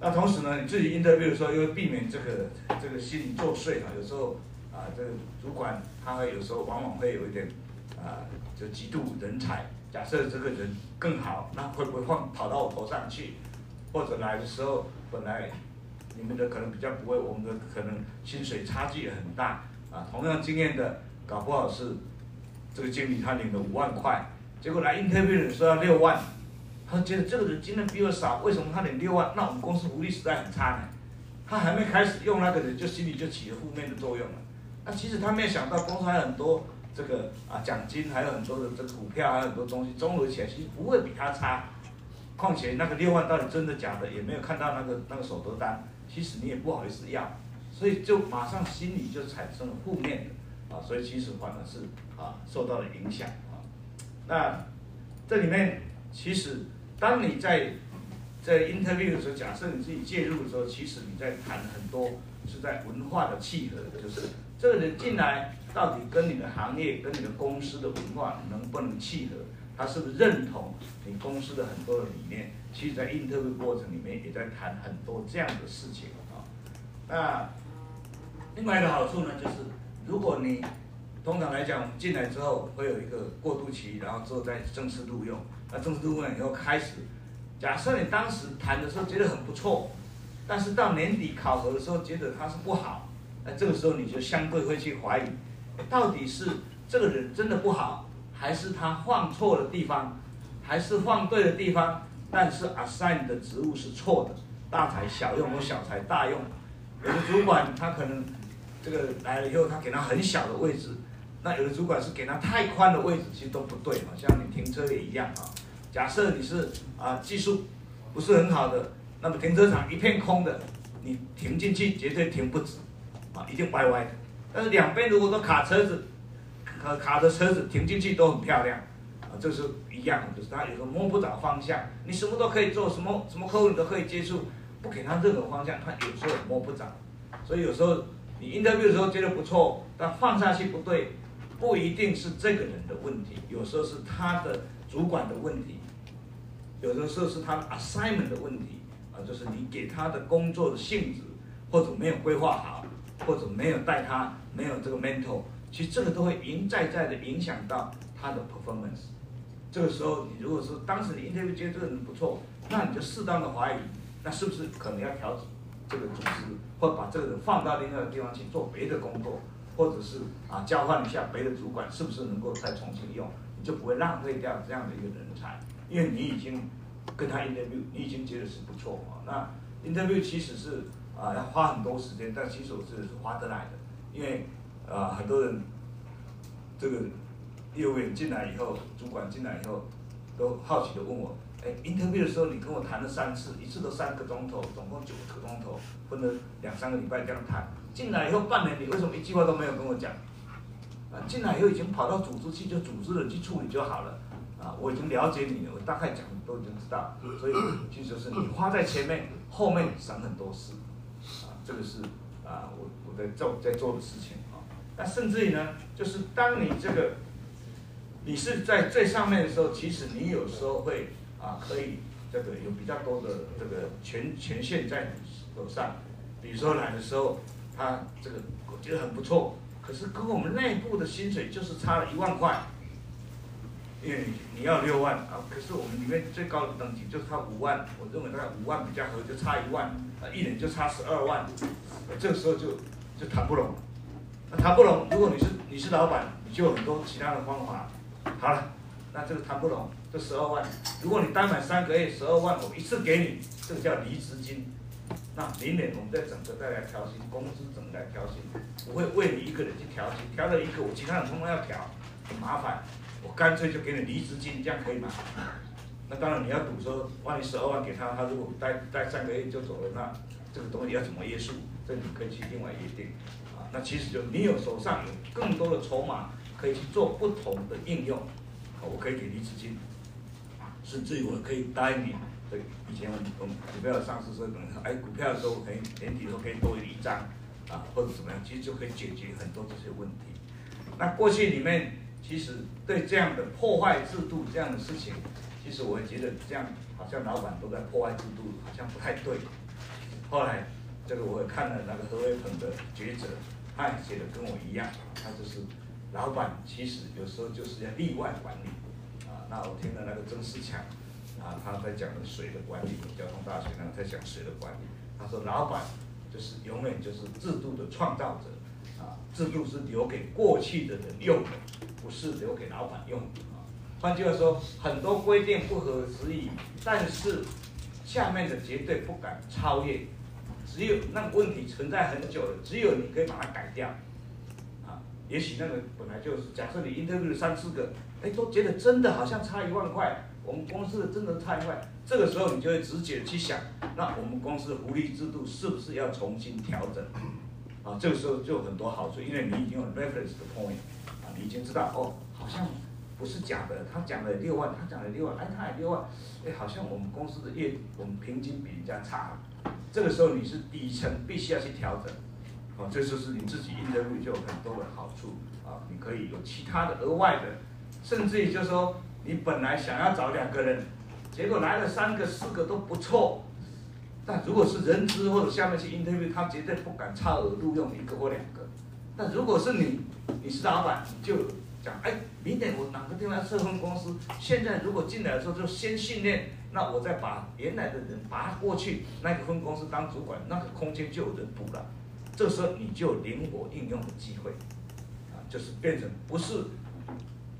那同时呢，你自己 interview 时候，又避免这个这个心理作祟啊，有时候。啊，这个主管他有时候往往会有一点，啊，就嫉妒人才。假设这个人更好，那会不会放跑到我头上去？或者来的时候，本来你们的可能比较不会，我们的可能薪水差距也很大。啊，同样经验的，搞不好是这个经理他领了五万块，结果来 interview 的时候要六万，他觉得这个人经验比我少，为什么他领六万？那我们公司福利实在很差呢。他还没开始用那个人，就心里就起了负面的作用了。那、其实他没有想到，公司还有很多这个啊奖金，还有很多的这个股票，还有很多东西，综合起来其实不会比他差。况且那个六万到底真的假的，也没有看到那个那个手头单，其实你也不好意思要，所以就马上心里就产生了负面的啊，所以其实反而是啊受到了影响啊。那这里面其实当你在在 interview 的时候，假设你自己介入的时候，其实你在谈很多是在文化的契合，就是。这个人进来到底跟你的行业、跟你的公司的文化能不能契合？他是不是认同你公司的很多的理念？其实，在 interview 过程里面也在谈很多这样的事情啊。那另外一个好处呢，就是如果你通常来讲，我们进来之后会有一个过渡期，然后之后再正式录用。那正式录用以后开始，假设你当时谈的时候觉得很不错，但是到年底考核的时候觉得他是不好，那这个时候你就相对会去怀疑，到底是这个人真的不好，还是他放错了地方，还是放对的地方，但是 assign 的职务是错的，大材小用或小材大用，有的主管他可能这个来了以后，他给他很小的位置，那有的主管是给他太宽的位置，其实都不对嘛，像你停车也一样啊，假设你是啊技术不是很好的。那么停车场一片空的，你停进去绝对停不止，啊，一定歪歪的。但是两边如果都卡车子，卡卡的车子停进去都很漂亮，啊，这是一样的，就是他有时候摸不着方向。你什么都可以做，什么什么客户你都可以接触，不给他任何方向，他有时候也摸不着。所以有时候你 interview 的时候觉得不错，但放下去不对，不一定是这个人的问题，有时候是他的主管的问题，有的时候是他的 assignment 的问题。啊，就是你给他的工作的性质，或者没有规划好，或者没有带他，没有这个 mentor，其实这个都会一再再的影响到他的 performance。这个时候，你如果说当时你 interview 觉得这个人不错，那你就适当的怀疑，那是不是可能要调整这个组织，或把这个人放到另外一个地方去做别的工作，或者是啊交换一下别的主管，是不是能够再重新用，你就不会浪费掉这样的一个人才，因为你已经。跟他 interview，你已经觉得是不错啊。那 interview 其实是啊要花很多时间，但其实我是是划得来的，因为啊很多人这个业务员进来以后，主管进来以后，都好奇的问我，哎，interview 的时候你跟我谈了三次，一次都三个钟头，总共九个钟头，分了两三个礼拜这样谈，进来以后半年你为什么一句话都没有跟我讲？啊，进来以后已经跑到组织去，就组织人去处理就好了。啊，我已经了解你了，我大概讲都已经知道，所以其实是你花在前面，后面省很多事，这个是啊，我我在做在做的事情啊。那甚至于呢，就是当你这个你是在最上面的时候，其实你有时候会啊，可以这个有比较多的这个权权限在你手上。比如说来的时候，他这个我觉得很不错，可是跟我们内部的薪水就是差了一万块。因为你要六万啊，可是我们里面最高的等级就是差五万，我认为大概五万比较合，就差一万，啊，一年就差十二万，这个时候就就谈不拢，那谈不拢，如果你是你是老板，你就有很多其他的方法，好了，那这个谈不拢，这十二万，如果你单买三个月，十二万我一次给你，这个叫离职金，那明年我们再整个再来调薪，工资整个来调薪，不会为你一个人去调薪，调了一个我其他人通通要调，很麻烦。我干脆就给你离职金，这样可以吗？那当然你要赌说，万一十二万给他，他如果待待三个月就走了，那这个东西要怎么约束？这你可以去另外约定。啊，那其实就你有手上有更多的筹码，可以去做不同的应用。啊我可以给离职金，甚至于我可以答应你。对，以前我们我们股票上市时候可能哎股票的时候可以年底的时候可以多一张，啊或者怎么样，其实就可以解决很多这些问题。那过去里面。其实对这样的破坏制度这样的事情，其实我觉得这样好像老板都在破坏制度，好像不太对。后来这个我看了那个何伟鹏的抉择，他也写的跟我一样，他就是老板其实有时候就是要例外管理啊。那我听了那个曾仕强啊，他在讲的水的管理，交通大学那在讲水的管理，他说老板就是永远就是制度的创造者啊，制度是留给过去的人用的。不是留给老板用的啊。换句话说，很多规定不合时宜，但是下面的绝对不敢超越。只有那个问题存在很久了，只有你可以把它改掉。啊，也许那个本来就是，假设你 interview 三四个，哎，都觉得真的好像差一万块，我们公司的真的差一万，这个时候你就会直接去想，那我们公司的福利制度是不是要重新调整？啊，这个时候就很多好处，因为你已经有 reference 的 point。已经知道哦，好像不是假的。他讲了六万，他讲了六万，哎，他也六万，哎，好像我们公司的业，我们平均比人家差。这个时候你是底层，必须要去调整。哦，这就是你自己 interview 就有很多的好处啊。你可以有其他的额外的，甚至于就是说，你本来想要找两个人，结果来了三个、四个都不错。但如果是人资或者下面去 interview，他绝对不敢差额录用一个或两个。那如果是你，你是老板，你就讲，哎，明年我哪个地方设分公司？现在如果进来的时候就先训练，那我再把原来的人拔过去，那个分公司当主管，那个空间就有人补了。这时候你就灵活应用的机会，啊，就是变成不是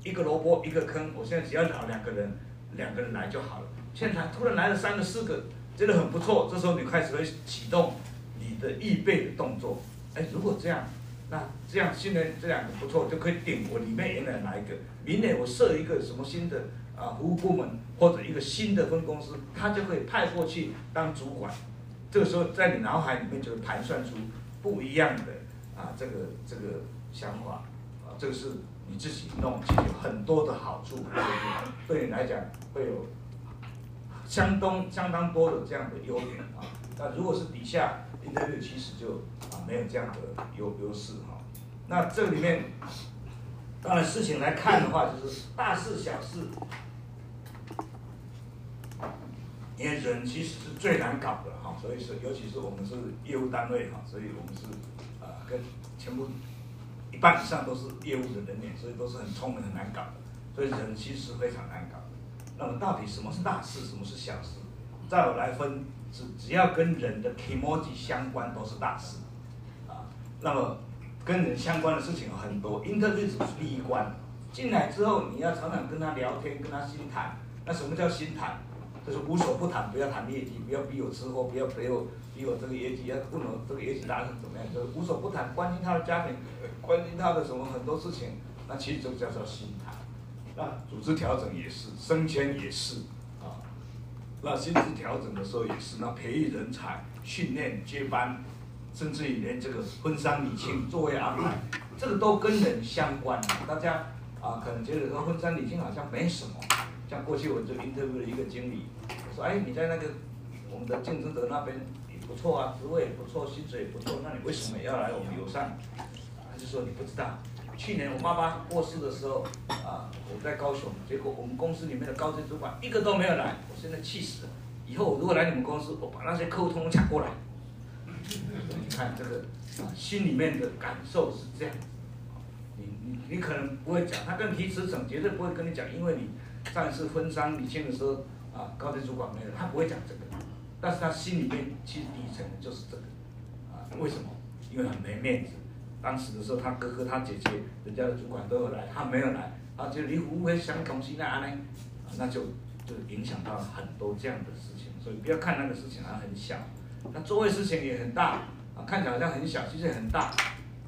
一个萝卜一个坑。我现在只要找两个人，两个人来就好了。现在突然来了三个四个，真的很不错。这时候你开始会启动你的预备的动作。哎，如果这样，那这样新人这两个不错，就可以顶我里面原来哪一个。明年我设一个什么新的啊服务部门或者一个新的分公司，他就可以派过去当主管。这个时候在你脑海里面就会盘算出。不一样的啊，这个这个想法啊，这个是你自己弄，其实有很多的好处，对你来讲会有相当相当多的这样的优点啊。那如果是底下 interview，其实就啊没有这样的优优势哈。那这里面当然事情来看的话，就是大事小事。因为人其实是最难搞的哈，所以是尤其是我们是业务单位哈，所以我们是啊跟全部一半以上都是业务的人员，所以都是很聪明很难搞的，所以人其实非常难搞。那么到底什么是大事，什么是小事？在我来分，只只要跟人的 kimoji 相关都是大事啊。那么跟人相关的事情有很多，interview 只是第一关，进来之后你要常常跟他聊天，跟他心谈。那什么叫心谈？就是无所不谈，不要谈业绩，不要逼我吃货，不要逼我逼我这个业绩，要问我这个业绩达成怎么样，就是无所不谈，关心他的家庭，关心他的什么很多事情，那其实就叫做心谈。那组织调整也是，升迁也是，那薪资调整的时候也是，那培育人才、训练接班，甚至于连这个婚丧礼庆、座位安排，这个都跟人相关。大家啊，可能觉得说婚丧礼庆好像没什么。像过去我就 interview 了一个经理，我说：“哎，你在那个我们的竞争者那边也不错啊，职位也不错，薪水也不错，那你为什么要来我们友善？”他就说：“你不知道，去年我妈妈过世的时候啊，我在高雄，结果我们公司里面的高级主管一个都没有来，我现在气死了。以后我如果来你们公司，我把那些客户通通抢过来。”你看这个啊，心里面的感受是这样。你你你可能不会讲，他跟提辞呈绝对不会跟你讲，因为你。上次婚丧礼庆的时候，啊，高级主管没有，他不会讲这个，但是他心里面其实底层就是这个，啊，为什么？因为很没面子。当时的时候，他哥哥、他姐姐，人家的主管都有来，他没有来，啊，就你不会想同心啊呢，那就就影响到很多这样的事情。所以不要看那个事情好像很小，那座位事情也很大，啊，看起来好像很小，其实很大。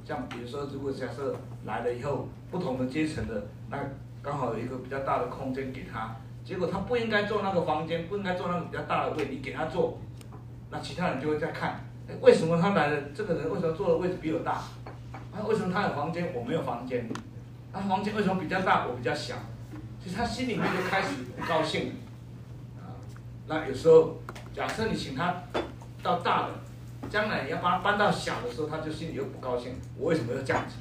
像比如说，如果假设来了以后，不同的阶层的那。刚好有一个比较大的空间给他，结果他不应该坐那个房间，不应该坐那个比较大的位，你给他坐，那其他人就会在看，哎，为什么他来了？这个人为什么坐的位置比我大？那，为什么他有房间，我没有房间？他房间为什么比较大，我比较小？其实他心里面就开始不高兴，啊，那有时候假设你请他到大的，将来你要把他搬到小的时候，他就心里又不高兴，我为什么要这样子？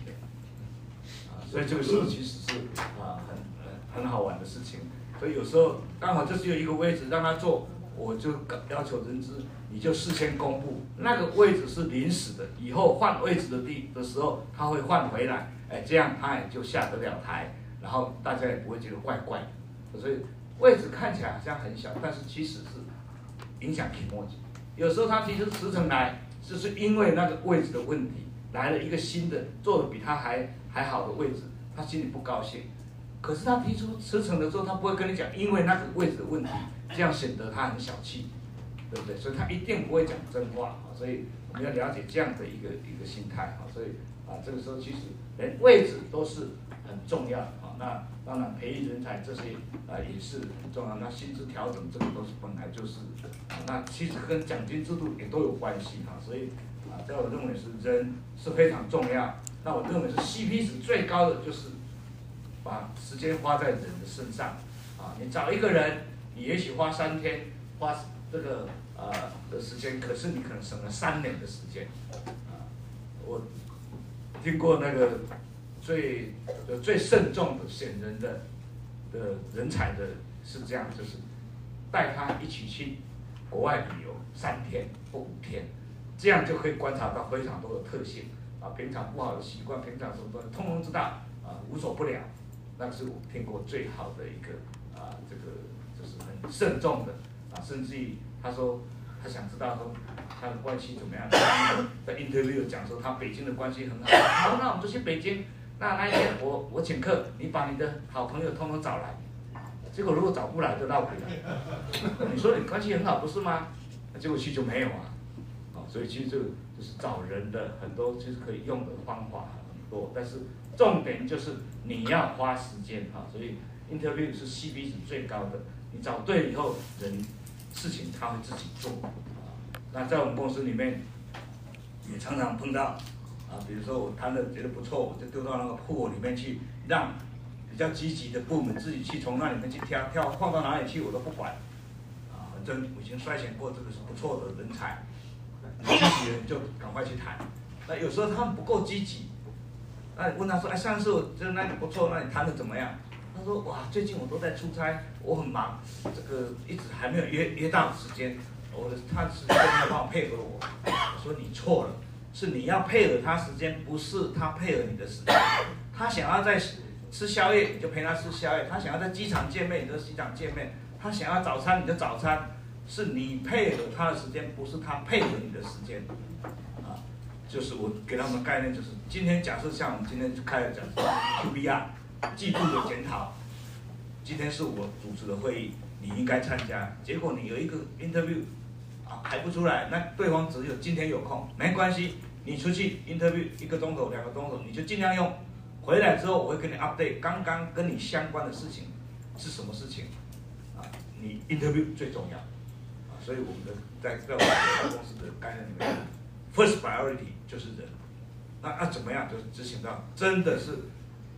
所以这个事其实是啊很很好玩的事情，所以有时候刚好就是有一个位置让他坐，我就要求人资，你就事先公布那个位置是临时的，以后换位置的地的时候他会换回来，哎，这样他也就下得了台，然后大家也不会觉得怪怪的。所以位置看起来好像很小，但是其实是影响题目。有时候他提出辞呈来，就是因为那个位置的问题，来了一个新的，做的比他还。还好的位置，他心里不高兴。可是他提出辞呈的时候，他不会跟你讲，因为那个位置的问题，这样显得他很小气，对不对？所以他一定不会讲真话啊。所以我们要了解这样的一个一个心态啊。所以啊，这个时候其实连位置都是很重要啊。那当然培育人才这些啊也是很重要。那薪资调整这个都是本来就是。那其实跟奖金制度也都有关系啊。所以啊，在我认为是人是非常重要。那我认为是 CP 值最高的就是把时间花在人的身上，啊，你找一个人，你也许花三天，花这个呃的时间，可是你可能省了三年的时间，啊，我听过那个最最慎重的选人的的人才的是这样，就是带他一起去国外旅游三天或五天，这样就可以观察到非常多的特性。啊，平常不好的习惯，平常什么，通通知道，啊，无所不了，那是我听过最好的一个啊，这个就是很慎重的甚至于他说他想知道说他的关系怎么样，在 interview 讲说他北京的关系很好，好，那我们就去北京，那那一天我我请客，你把你的好朋友通通找来，结果如果找不来就闹鬼了，你说你关系很好不是吗？那结果去就没有啊，啊，所以其实这个就是找人的很多其实可以用的方法很多，但是。重点就是你要花时间哈，所以 interview 是 CP 值最高的。你找对了以后，人事情他会自己做啊。那在我们公司里面，也常常碰到啊，比如说我谈的觉得不错，我就丢到那个 pool 里面去，让比较积极的部门自己去从那里面去挑挑，放到哪里去我都不管啊，反正我已经筛选过这个是不错的人才，积极人就赶快去谈。那有时候他们不够积极。那你问他说，哎，上次我觉得那里不错，那你谈的怎么样？说，哇，最近我都在出差，我很忙，这个一直还没有约约到时间。我的他时间要帮我配合我。我说你错了，是你要配合他时间，不是他配合你的时间。他想要在吃宵夜，你就陪他吃宵夜；他想要在机场见面，你就机场见面；他想要早餐，你就早餐。是你配合他的时间，不是他配合你的时间。啊就是我给他们的概念，就是今天假设像我们今天就开了讲 QBR 季度的检讨，今天是我主持的会议，你应该参加。结果你有一个 interview 啊排不出来，那对方只有今天有空，没关系，你出去 interview 一个钟头、两个钟头，你就尽量用。回来之后我会跟你 update 刚刚跟你相关的事情是什么事情啊？你 interview 最重要啊，所以我们的在在我们公司的概念里面。First priority 就是人，那那怎么样就执行到真的是，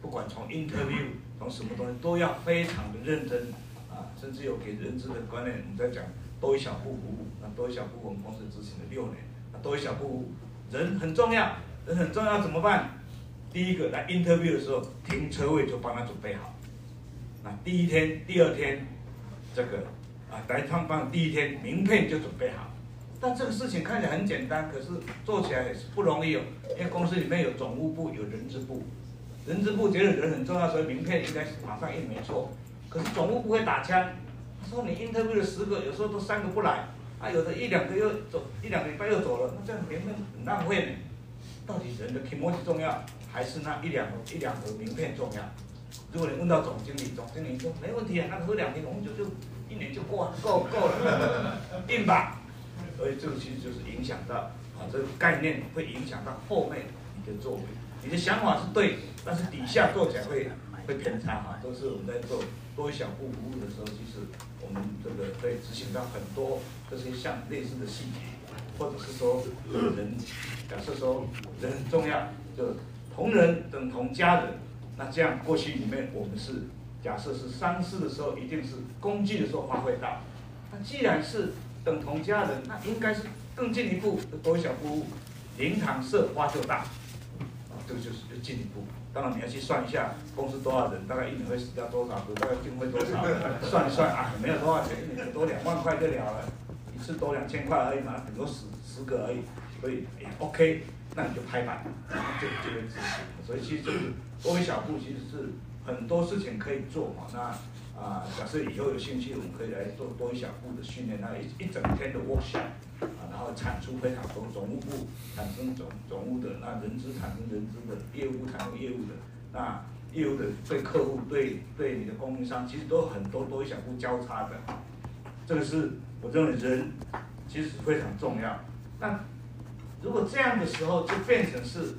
不管从 interview 从什么东西都要非常的认真啊，甚至有给人资的观念，我们在讲多一小步服务，那多一小步我们公司执行了六年，那多一小步人很重要，人很重要怎么办？第一个来 interview 的时候停车位就帮他准备好，那第一天第二天这个啊来上班第一天名片就准备好。但这个事情看起来很简单，可是做起来也是不容易哦。因为公司里面有总务部，有人资部，人资部觉得人很重要，所以名片应该马上印没错。可是总务部会打枪，他说你 interview 了十个，有时候都三个不来，啊，有的一两个又走，一两礼拜又走了，那这样名片很浪费。到底人的 kimochi 重要，还是那一两个一两个名片重要？如果你问到总经理，总经理说没问题啊，那喝两瓶红酒就一年就过够够了，印吧。所以这个其实就是影响到啊，这个概念会影响到后面你的作为。你的想法是对，但是底下做起来会会偏差哈。都是我们在做多一小步服务的时候，其实我们这个会执行到很多这些像类似的细节，或者是说人，假设说人很重要，就同人等同家人。那这样过去里面我们是假设是商事的时候，一定是工具的时候发挥到。那既然是等同家人，那应该是更进一步的多一小步，灵堂设花就大，啊，这个就是就进一步。当然你要去算一下公司多少人，大概一年会死掉多少个，大概经费多少，算一算啊，没有多少钱，一年多两万块就了了，一次多两千块而已嘛，很多十十个而已，所以也 OK，那你就拍板，就就会执行。所以其实就是多一小步，其实是很多事情可以做嘛，那。啊，假设以后有兴趣，我们可以来做多一小步的训练，那一一整天的 workshop，啊，然后产出非常多，总务部产生总总务的，那人资产生人资的，业务部产生业务的，那业务的对客户对对你的供应商，其实都很多多一小步交叉的，这个是我认为人其实非常重要。那如果这样的时候，就变成是，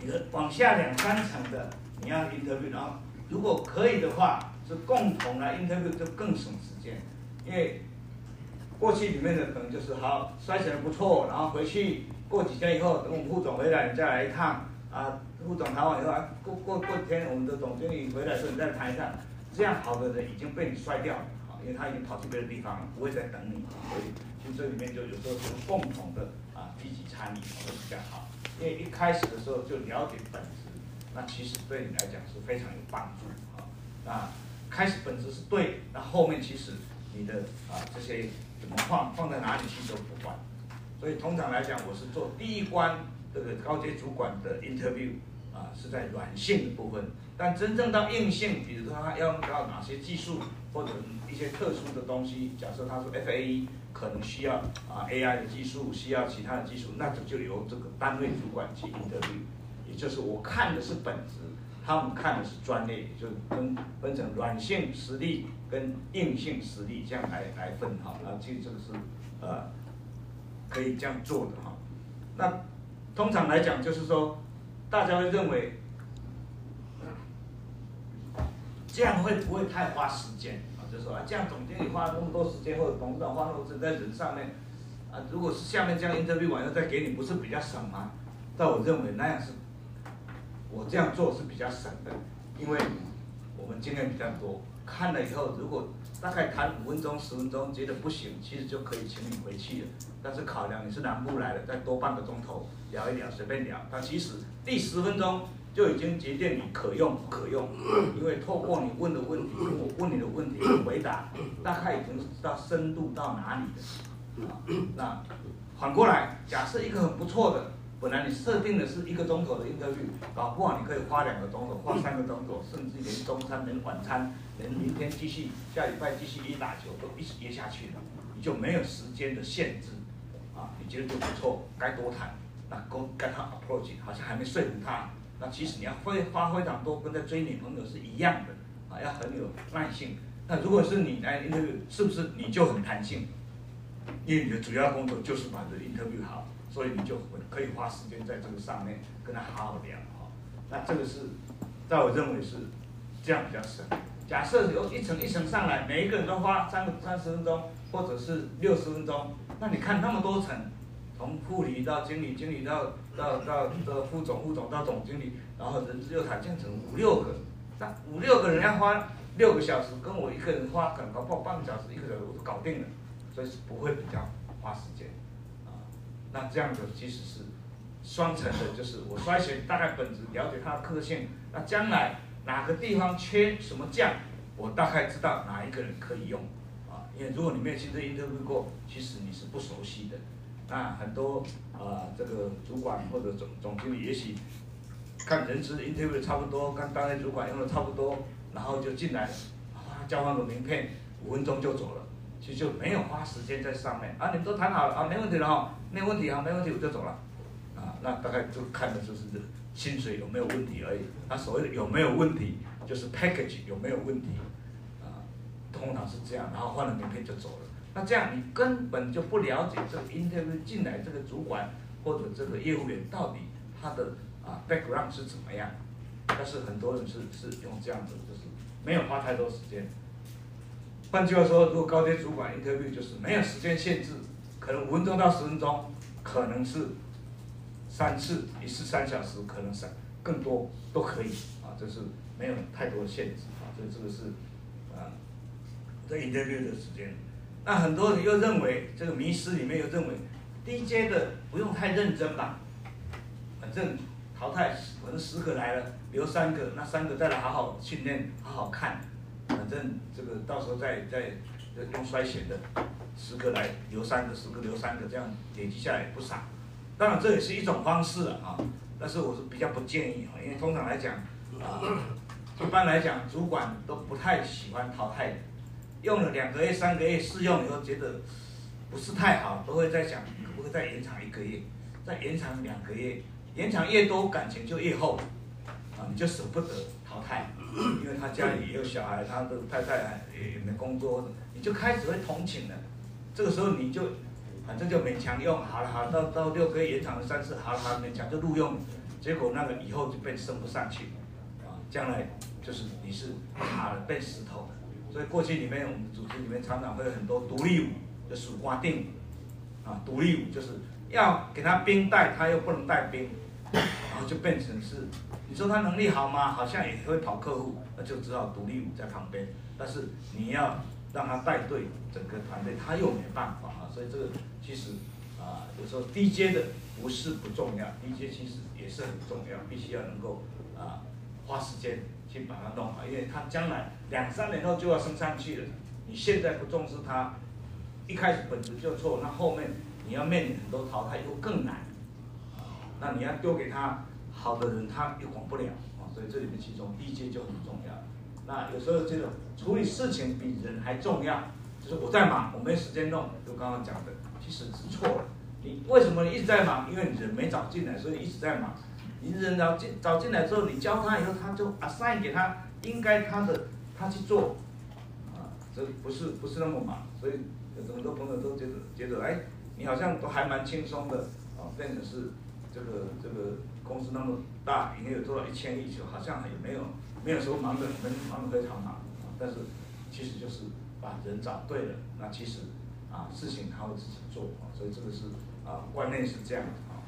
你的往下两三层的，你要 interview，然后如果可以的话。是共同来 interview 就更省时间，因为过去里面的可能就是好筛选的不错，然后回去过几天以后，等我们副总回来，你再来一趟啊，副总谈。完以后啊，过过过几天我们的总经理回来的时候，你再谈一趟，这样好的人已经被你筛掉了啊，因为他已经跑去别的地方了，不会再等你，所以其实这里面就有时候是共同的啊积极参与会比较好，因为一开始的时候就了解本质，那其实对你来讲是非常有帮助啊，那。开始本质是对，那后面其实你的啊这些怎么放放在哪里去都不管，所以通常来讲，我是做第一关这个高阶主管的 interview，啊是在软性的部分，但真正到硬性，比如说他要用到哪些技术或者一些特殊的东西，假设他说 FAE 可能需要啊 AI 的技术，需要其他的技术，那就就由这个单位主管去 interview，也就是我看的是本质，他们看的是专业，就分分成软性实力跟硬性实力这样来来分哈，那其实这个是呃可以这样做的哈，那。通常来讲，就是说，大家会认为这样会不会太花时间啊？就是说啊，这样总经理花那么多时间，或者董事长花那么多时间在人上面啊，如果是下面这样 interview 完了再给你，不是比较省吗？但我认为那样是，我这样做是比较省的，因为我们经验比较多，看了以后，如果大概谈五分钟、十分钟，觉得不行，其实就可以请你回去了。但是考量你是南部来的，再多半个钟头聊一聊，随便聊。但其实第十分钟就已经决定你可用不可用，因为透过你问的问题跟我问你的问题的回答，大概已经知道深度到哪里了。啊，那反过来，假设一个很不错的，本来你设定的是一个钟头的 interview，搞不好你可以花两个钟头，花三个钟头，甚至连中餐、连晚餐、连明天继续、下礼拜继续一打球都一直接下去了，你就没有时间的限制。啊，你觉得就不错，该多谈，那跟跟他 approach 好像还没说服他，那其实你要会花非常多，跟在追女朋友是一样的，啊，要很有耐性。那如果是你来 interview，是不是你就很弹性？因为你的主要工作就是把这 interview 好，所以你就可以花时间在这个上面跟他好好聊哈。那这个是，在我认为是这样比较省。假设由一层一层上来，每一个人都花三三十分钟，或者是六十分钟。那你看那么多层，从副理到经理，经理到到到到副总，副总到总经理，然后人资又谈建成五六个，那五六个人要花六个小时，跟我一个人花可能搞不好半个小时，一个小时我就搞定了，所以是不会比较花时间，那这样子其实是双层的，就是我筛选大概本质，了解它的特性，那将来哪个地方缺什么将，我大概知道哪一个人可以用。啊因为如果你没有亲自 interview 过，其实你是不熟悉的。那很多啊、这个主管或者总总经理，也许看人资 interview 差不多，跟单位主管用的差不多，然后就进来，啊，交换个名片，五分钟就走了，其实就没有花时间在上面。啊，你们都谈好了啊，没问题了哈，没问题啊，没问题我就走了。啊，那大概就看的就是薪水有没有问题而已。那所谓的有没有问题，就是 package 有没有问题。啊通常是这样，然后换了名片就走了。那这样你根本就不了解这个 interview 进来这个主管或者这个业务员到底他的啊 background 是怎么样。但是很多人是是用这样子，就是没有花太多时间。换句话说，如果高阶主管 interview 就是没有时间限制，可能五分钟到十分钟，可能是三次，一次三小时，可能三更多都可以啊，这是没有太多限制啊，所以这个是啊。这 interview 的时间，那很多人又认为这个迷失里面又认为低阶的不用太认真吧，反正淘汰可能十个来了留三个，那三个再来好好训练，好好看，反正这个到时候再再用筛选的十个来留三个，十个留三个，这样累积下来也不少。当然这也是一种方式啊，但是我是比较不建议啊，因为通常来讲啊，一般来讲主管都不太喜欢淘汰的。用了两个月、三个月试用以后，觉得不是太好，都会在想可不可以再延长一个月，再延长两个月，延长越多感情就越厚，啊，你就舍不得淘汰，因为他家里也有小孩，他的太太也也没工作，你就开始会同情了。这个时候你就反正就勉强用，好了好了，到到六个月延长了三次，好了好了，勉强就录用，结果那个以后就被升不上去，啊，将来就是你是卡了变石头。所以过去里面，我们组织里面常常会有很多独立舞的属瓜定，啊，独立舞就是要给他兵带，他又不能带兵，然后就变成是，你说他能力好吗？好像也会跑客户，那就只好独立舞在旁边。但是你要让他带队整个团队，他又没办法啊。所以这个其实啊，有时候低阶的不是不重要，低阶其实也是很重要，必须要能够啊花时间。去把它弄好，因为他将来两三年后就要升上去了。你现在不重视他，一开始本质就错，那后面你要面临很多淘汰又更难。那你要丢给他好的人他又管不了啊，所以这里面其中低阶就很重要。那有时候这种处理事情比人还重要，就是我在忙，我没时间弄，就刚刚讲的，其实是错了。你为什么一直在忙？因为你人没找进来，所以一直在忙。你人找进找进来之后，你教他以后，他就 assign 给他应该他的他去做，啊，这不是不是那么忙，所以有很多朋友都觉得觉得哎，你好像都还蛮轻松的啊，变成是这个这个公司那么大，营业有做到一千亿，就好像也没有没有说忙的很忙的非常忙啊，但是其实就是把人找对了，那其实啊事情他会自己做啊，所以这个是啊观念是这样的啊。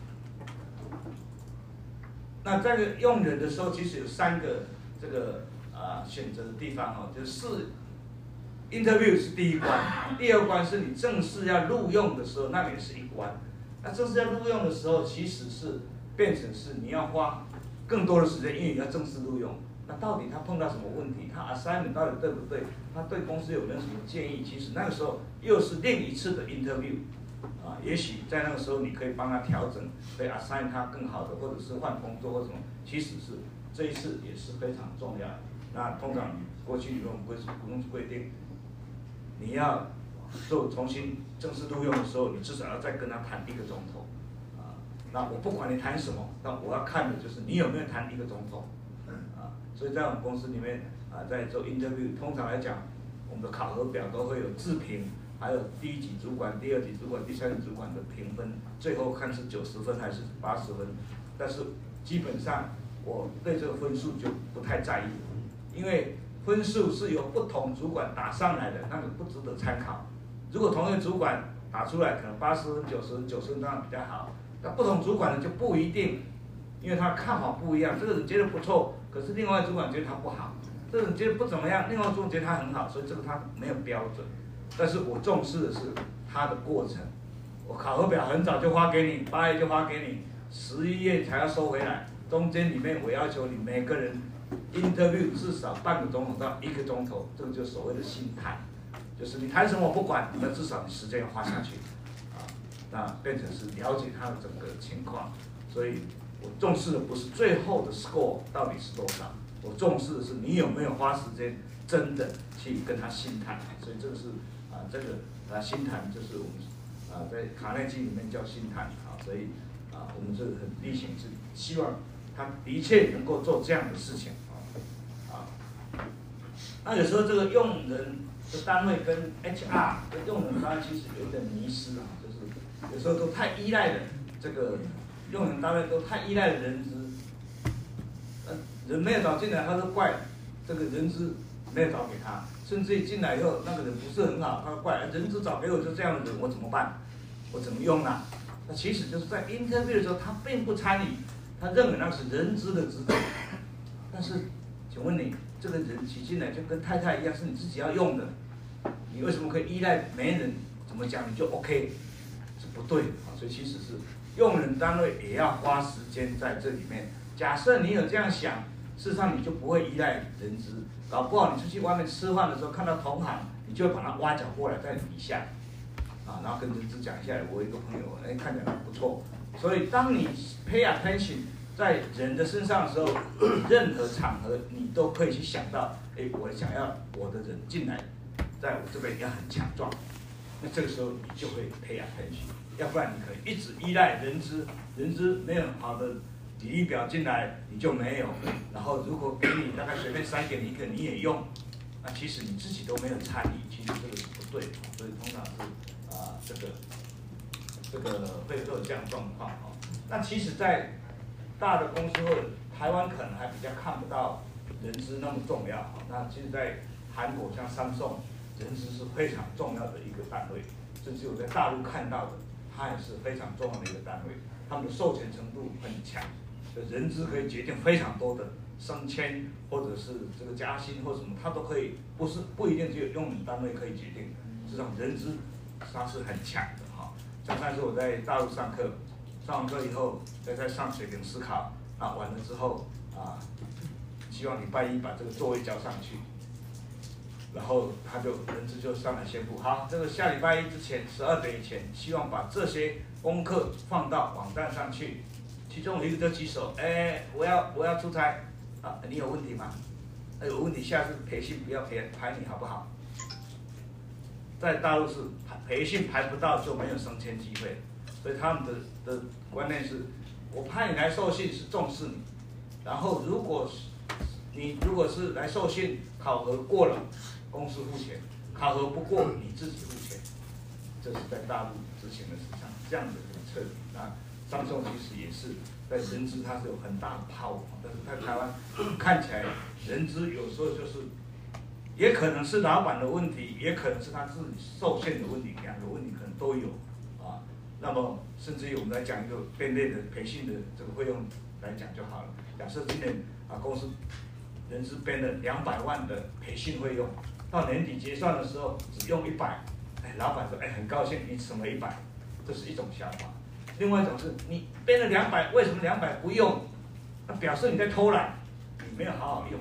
那这个用人的时候，其实有三个这个啊选择的地方哦，就是 interview 是第一关，第二关是你正式要录用的时候，那也是一关。那正式要录用的时候，其实是变成是你要花更多的时间，因为你要正式录用。那到底他碰到什么问题？他 assignment 到底对不对？他对公司有没有什么建议？其实那个时候又是另一次的 interview。啊，也许在那个时候你可以帮他调整，可以 assign 他更好的，或者是换工作或什么，其实是这一次也是非常重要。那通常过去里面规公司规定，你要做重新正式录用的时候，你至少要再跟他谈一个钟头。啊，那我不管你谈什么，那我要看的就是你有没有谈一个钟头。所以在我们公司里面啊，在做 interview，通常来讲，我们的考核表都会有自评。还有第一级主管、第二级主管、第三级主管的评分，最后看是九十分还是八十分。但是基本上我对这个分数就不太在意，因为分数是由不同主管打上来的，那个不值得参考。如果同一个主管打出来可能八十分、九十分、九十分当然比较好，那不同主管呢就不一定，因为他看法不一样。这个人觉得不错，可是另外主管觉得他不好；这种觉得不怎么样，另外主管觉得他很好，所以这个他没有标准。但是我重视的是他的过程，我考核表很早就发给你，八月就发给你，十一月才要收回来。中间里面我要求你每个人 interview 至少半个钟头到一个钟头，这个就是所谓的心态，就是你谈什么我不管，那至少你时间要花下去，啊，那变成是了解他的整个情况。所以我重视的不是最后的 score 到底是多少，我重视的是你有没有花时间真的去跟他心谈。所以这个是。啊，这个啊，心谈就是我们啊，在卡内基里面叫心谈啊，所以啊，我们是很例行是希望他的确能够做这样的事情啊啊。那有时候这个用人的单位跟 HR 跟用人单位其实有点迷失啊，就是有时候都太依赖了这个用人单位都太依赖人资，呃，人没有找进来，他都怪这个人资没有找给他。甚至于进来以后，那个人不是很好，他怪人资找给我就这样的人，我怎么办？我怎么用呢？那其实就是在 interview 的时候，他并不参与，他认为那是人资的职责。但是，请问你这个人挤进来就跟太太一样，是你自己要用的，你为什么可以依赖没人怎么讲你就 OK？是不对啊！所以其实是用人单位也要花时间在这里面。假设你有这样想，事实上你就不会依赖人资。搞不好你出去外面吃饭的时候看到同行，你就会把他挖角过来在底下，啊，然后跟人资讲一下，我一个朋友，哎，看起来不错。所以当你 pay attention 在人的身上的时候，任何场合你都可以去想到，哎，我想要我的人进来，在我这边要很强壮。那这个时候你就会 pay attention，要不然你可以一直依赖人资，人资没有好的。履历表进来你就没有，然后如果给你大概随便塞给你一个你也用，那其实你自己都没有参与，其实这个是不对，所以通常是啊、这个这个会有这样状况哈。那其实，在大的公司或者台湾可能还比较看不到人资那么重要哈。那其实，在韩国像三宋，人资是非常重要的一个单位，这是我在大陆看到的，它也是非常重要的一个单位，他们的授权程度很强。就人资可以决定非常多的升迁，或者是这个加薪或什么，他都可以，不是不一定只有用人单位可以决定。这种人资他是很强的哈。像上次我在大陆上课，上完课以后再在上水平思考，啊完了之后啊，希望礼拜一把这个座位交上去，然后他就人资就上来宣布，好，这个下礼拜一之前十二点以前，希望把这些功课放到网站上去。其中有一个就举手，哎，我要我要出差，啊，你有问题吗？哎有问题，下次培训不要排排你好不好？在大陆是培训排不到就没有升迁机会，所以他们的的观念是，我派你来受训是重视你，然后如果你如果是来受训考核过了，公司付钱；考核不过你自己付钱。这是在大陆之前的市场这样的一个策略。那三送其实也是在人资它是有很大的泡但是在台湾看起来人资有时候就是。也可能是老板的问题，也可能是他自己受限的问题，两个问题可能都有啊。那么，甚至于我们来讲一个编列的培训的这个费用来讲就好了。假设今年啊公司人事编了两百万的培训费用，到年底结算的时候只用一百，哎，老板说哎很高兴你省了一百，这是一种想法。另外一种是你编了两百，为什么两百不用？那表示你在偷懒，你没有好好用。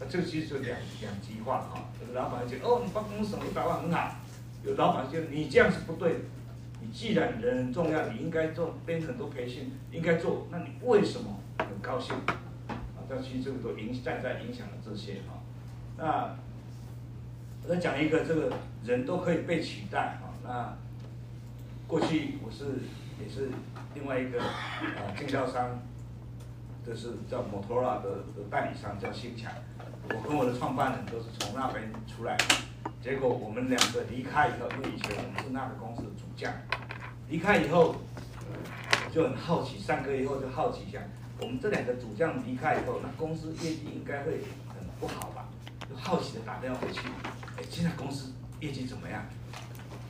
那这其实就两两极化哈，老板就觉得哦，你帮公司省了一百万很好，有老板就你这样是不对的，你既然人很重要，你应该做编很多培训，应该做，那你为什么很高兴？啊，这其实这个都影在在影响了这些哈。那我再讲一个，这个人都可以被取代哈。那过去我是也是另外一个啊经销商，这是叫摩托罗拉的的代理商叫新强。我跟我的创办人都是从那边出来，结果我们两个离开以后，因为以前我们是那个公司的主将，离开以后就很好奇，上课以后就好奇一下，我们这两个主将离开以后，那公司业绩应该会很不好吧？就好奇的打电话回去，哎，现在公司业绩怎么样？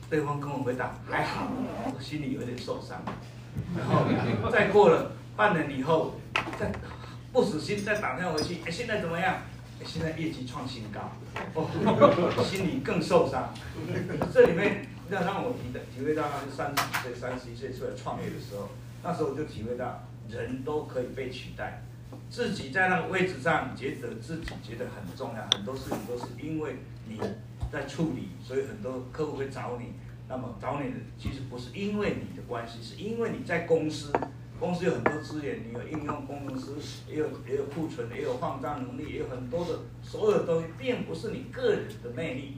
对方跟我回答还好，我心里有点受伤。然后再过了半年以后，再不死心再打电话回去，哎，现在怎么样？现在业绩创新高，哦，心里更受伤。这里面要让我体的体会到，那是三十岁、三十一岁出来创业的时候，那时候我就体会到人都可以被取代。自己在那个位置上，觉得自己觉得很重要，很多事情都是因为你在处理，所以很多客户会找你。那么找你的其实不是因为你的关系，是因为你在公司。公司有很多资源，你有应用工程师，也有也有库存，也有放账能力，也有很多的所有的东西，并不是你个人的魅力。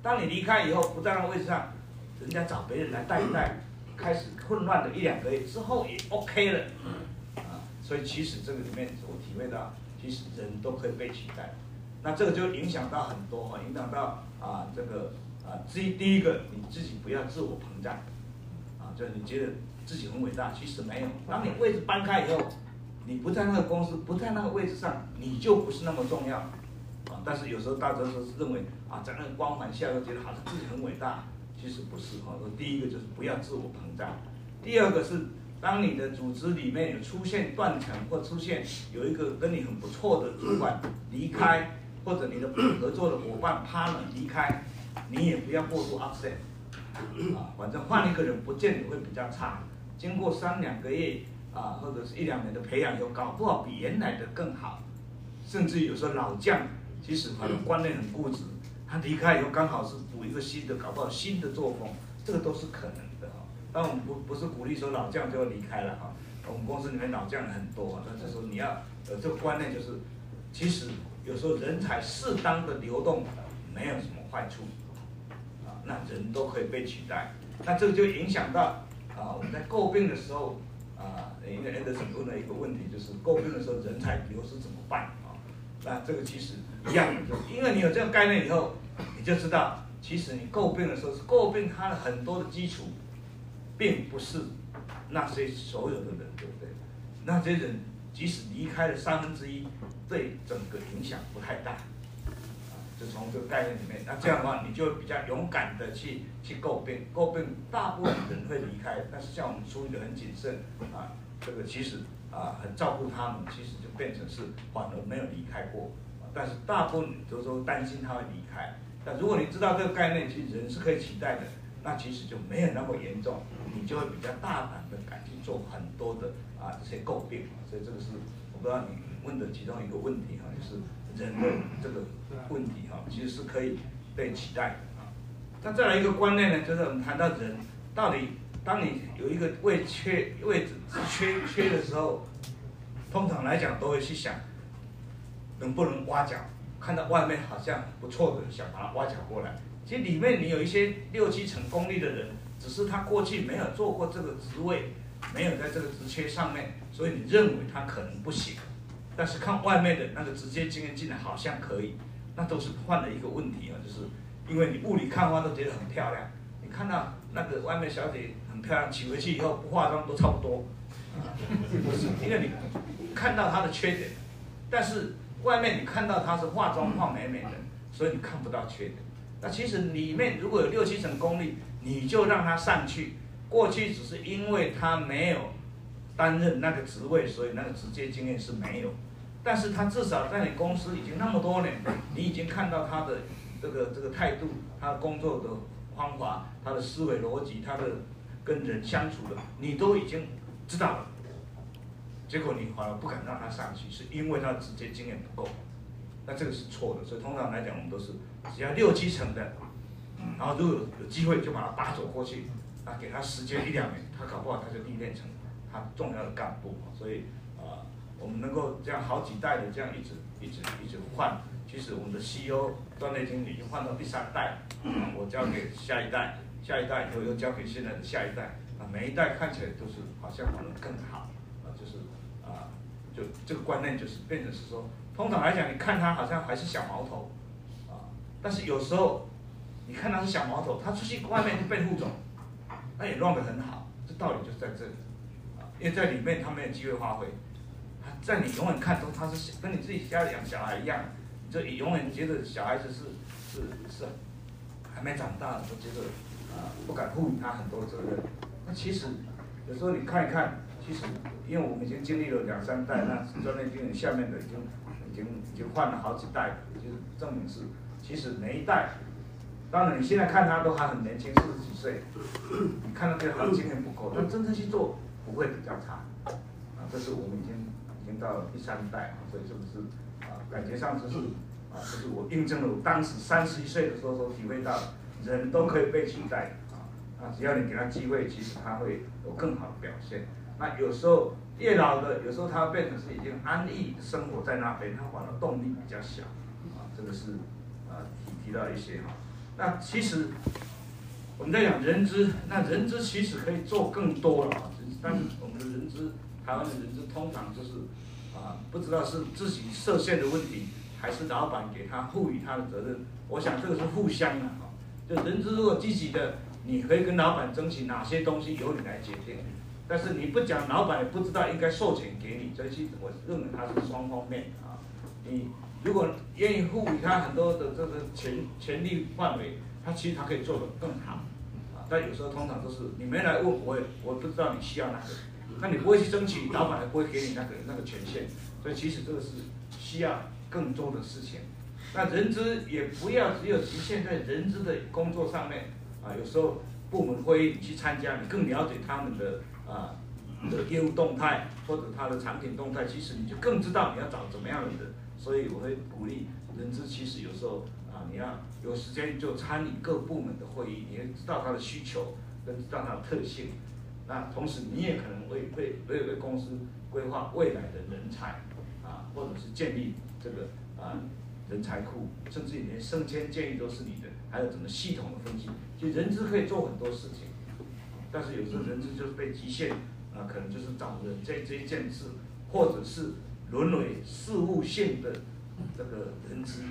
当你离开以后，不在那个位置上，人家找别人来带一带，开始混乱的一两个月之后也 OK 了。所以其实这个里面我体会到，其实人都可以被取代。那这个就影响到很多哈，影响到啊这个啊第第一个你自己不要自我膨胀，啊，就你觉得。自己很伟大，其实没有。当你位置搬开以后，你不在那个公司，不在那个位置上，你就不是那么重要。啊，但是有时候大多数是认为啊，在那个光环下，又觉得好像自己很伟大，其实不是哈。第一个就是不要自我膨胀，第二个是当你的组织里面有出现断层，或出现有一个跟你很不错的主管离开，或者你的合作的伙伴 partner 离开，你也不要过度 upset。啊，反正换一个人不见得会比较差。经过三两个月啊，或者是一两年的培养，又搞不好比原来的更好，甚至有时候老将其实他的观念很固执，他离开以后刚好是补一个新的，搞不好新的作风，这个都是可能。但我们不不是鼓励说老将就要离开了哈，我们公司里面老将很多啊，但是说你要呃这个观念就是，其实有时候人才适当的流动没有什么坏处，啊，那人都可以被取代，那这个就影响到。啊，我们在诟病的时候，啊，因为 Anderson 问了一个问题，就是诟病的时候人才流失怎么办啊？那这个其实一样，就是因为你有这个概念以后，你就知道，其实你诟病的时候是诟病它的很多的基础，并不是那些所有的人，对不对？那些人即使离开了三分之一，对整个影响不太大。就从这个概念里面，那这样的话，你就比较勇敢的去去诟病，诟病大部分人会离开，但是像我们处理的很谨慎啊，这个其实啊很照顾他们，其实就变成是反而没有离开过，但是大部分都说担心他会离开，但如果你知道这个概念，其实人是可以取代的，那其实就没有那么严重，你就会比较大胆的敢去做很多的啊这些诟病，所以这个是我不知道你问的其中一个问题哈，就是。人的这个问题哈，其实是可以被取代的啊。那再来一个观念呢，就是我们谈到人到底当你有一个位缺位置缺缺的时候，通常来讲都会去想，能不能挖角？看到外面好像不错的，想把它挖角过来。其实里面你有一些六七成功力的人，只是他过去没有做过这个职位，没有在这个职缺上面，所以你认为他可能不行。但是看外面的那个直接经验进来好像可以，那都是换了一个问题啊，就是因为你雾里看花都觉得很漂亮，你看到那个外面小姐很漂亮，娶回去以后不化妆都差不多，不是因为你看到她的缺点，但是外面你看到她是化妆化美美的，所以你看不到缺点。那其实里面如果有六七成功力，你就让他上去。过去只是因为他没有。担任那个职位，所以那个直接经验是没有，但是他至少在你公司已经那么多年，你已经看到他的这个这个态度，他工作的方法，他的思维逻辑，他的跟人相处的，你都已经知道了。结果你反而不敢让他上去，是因为他直接经验不够，那这个是错的。所以通常来讲，我们都是只要六七成的，然后如果有有机会就把他拔走过去，啊，给他时间一两年，他搞不好他就历练成。他重要的干部，所以啊、我们能够这样好几代的这样一直一直一直换，其实我们的 CEO 专业经理已经换到第三代，我交给下一代，下一代以后又交给现在的下一代，啊，每一代看起来都是好像可能更好，啊，就是啊，就这个观念就是变成是说，通常来讲，你看他好像还是小毛头，但是有时候你看他是小毛头，他出去外面就变副总，那也乱得很好，这道理就是在这里。因为在里面他没有机会发挥，他在你永远看中他是跟你自己家里养小孩一样，你就永远觉得小孩子是是是还没长大，都觉得啊不敢赋予他很多责任。那其实有时候你看一看，其实因为我们已经经历了两三代，那专业经理下面的已经已经已经换了好几代，就是证明是其实每一代，当然你现在看他都还很年轻，四十几岁，你看到这个好像经验不够，但真正去做。不会比较差，啊，这是我们已经已经到了第三代，所以这不是啊？感觉上就是啊，就是我印证了我当时三十一岁的时候所体会到，人都可以被取代啊，啊，只要你给他机会，其实他会有更好的表现。那有时候越老的，有时候他变成是已经安逸生活在那边，他反而动力比较小，啊，这个是啊提到一些哈。那其实我们在讲人资，那人资其实可以做更多了啊。但是我们的人资，台湾的人资通常就是，啊，不知道是自己设限的问题，还是老板给他赋予他的责任。我想这个是互相的哈。就人资如果积极的，你可以跟老板争取哪些东西由你来决定。但是你不讲，老板也不知道应该授权给你。所以其实我认为它是双方面的啊。你如果愿意赋予他很多的这个权权力范围，他其实他可以做得更好啊。但有时候通常都是你没来问我，也我不知道你需要哪个，那你不会去争取，老板也不会给你那个那个权限，所以其实这个是需要更多的事情。那人资也不要只有局限在人资的工作上面啊，有时候部门会议你去参加，你更了解他们的啊的业务动态或者他的产品动态，其实你就更知道你要找怎么样的人。所以我会鼓励人资，其实有时候。啊，你要有时间就参与各部门的会议，你会知道他的需求，跟知道他的特性。那同时你也可能为为为为公司规划未来的人才，啊，或者是建立这个啊人才库，甚至于连升迁建议都是你的，还有怎么系统的分析。其实人资可以做很多事情，但是有时候人资就是被局限，啊，可能就是找人这这一件事，或者是沦为事务性的这个人资。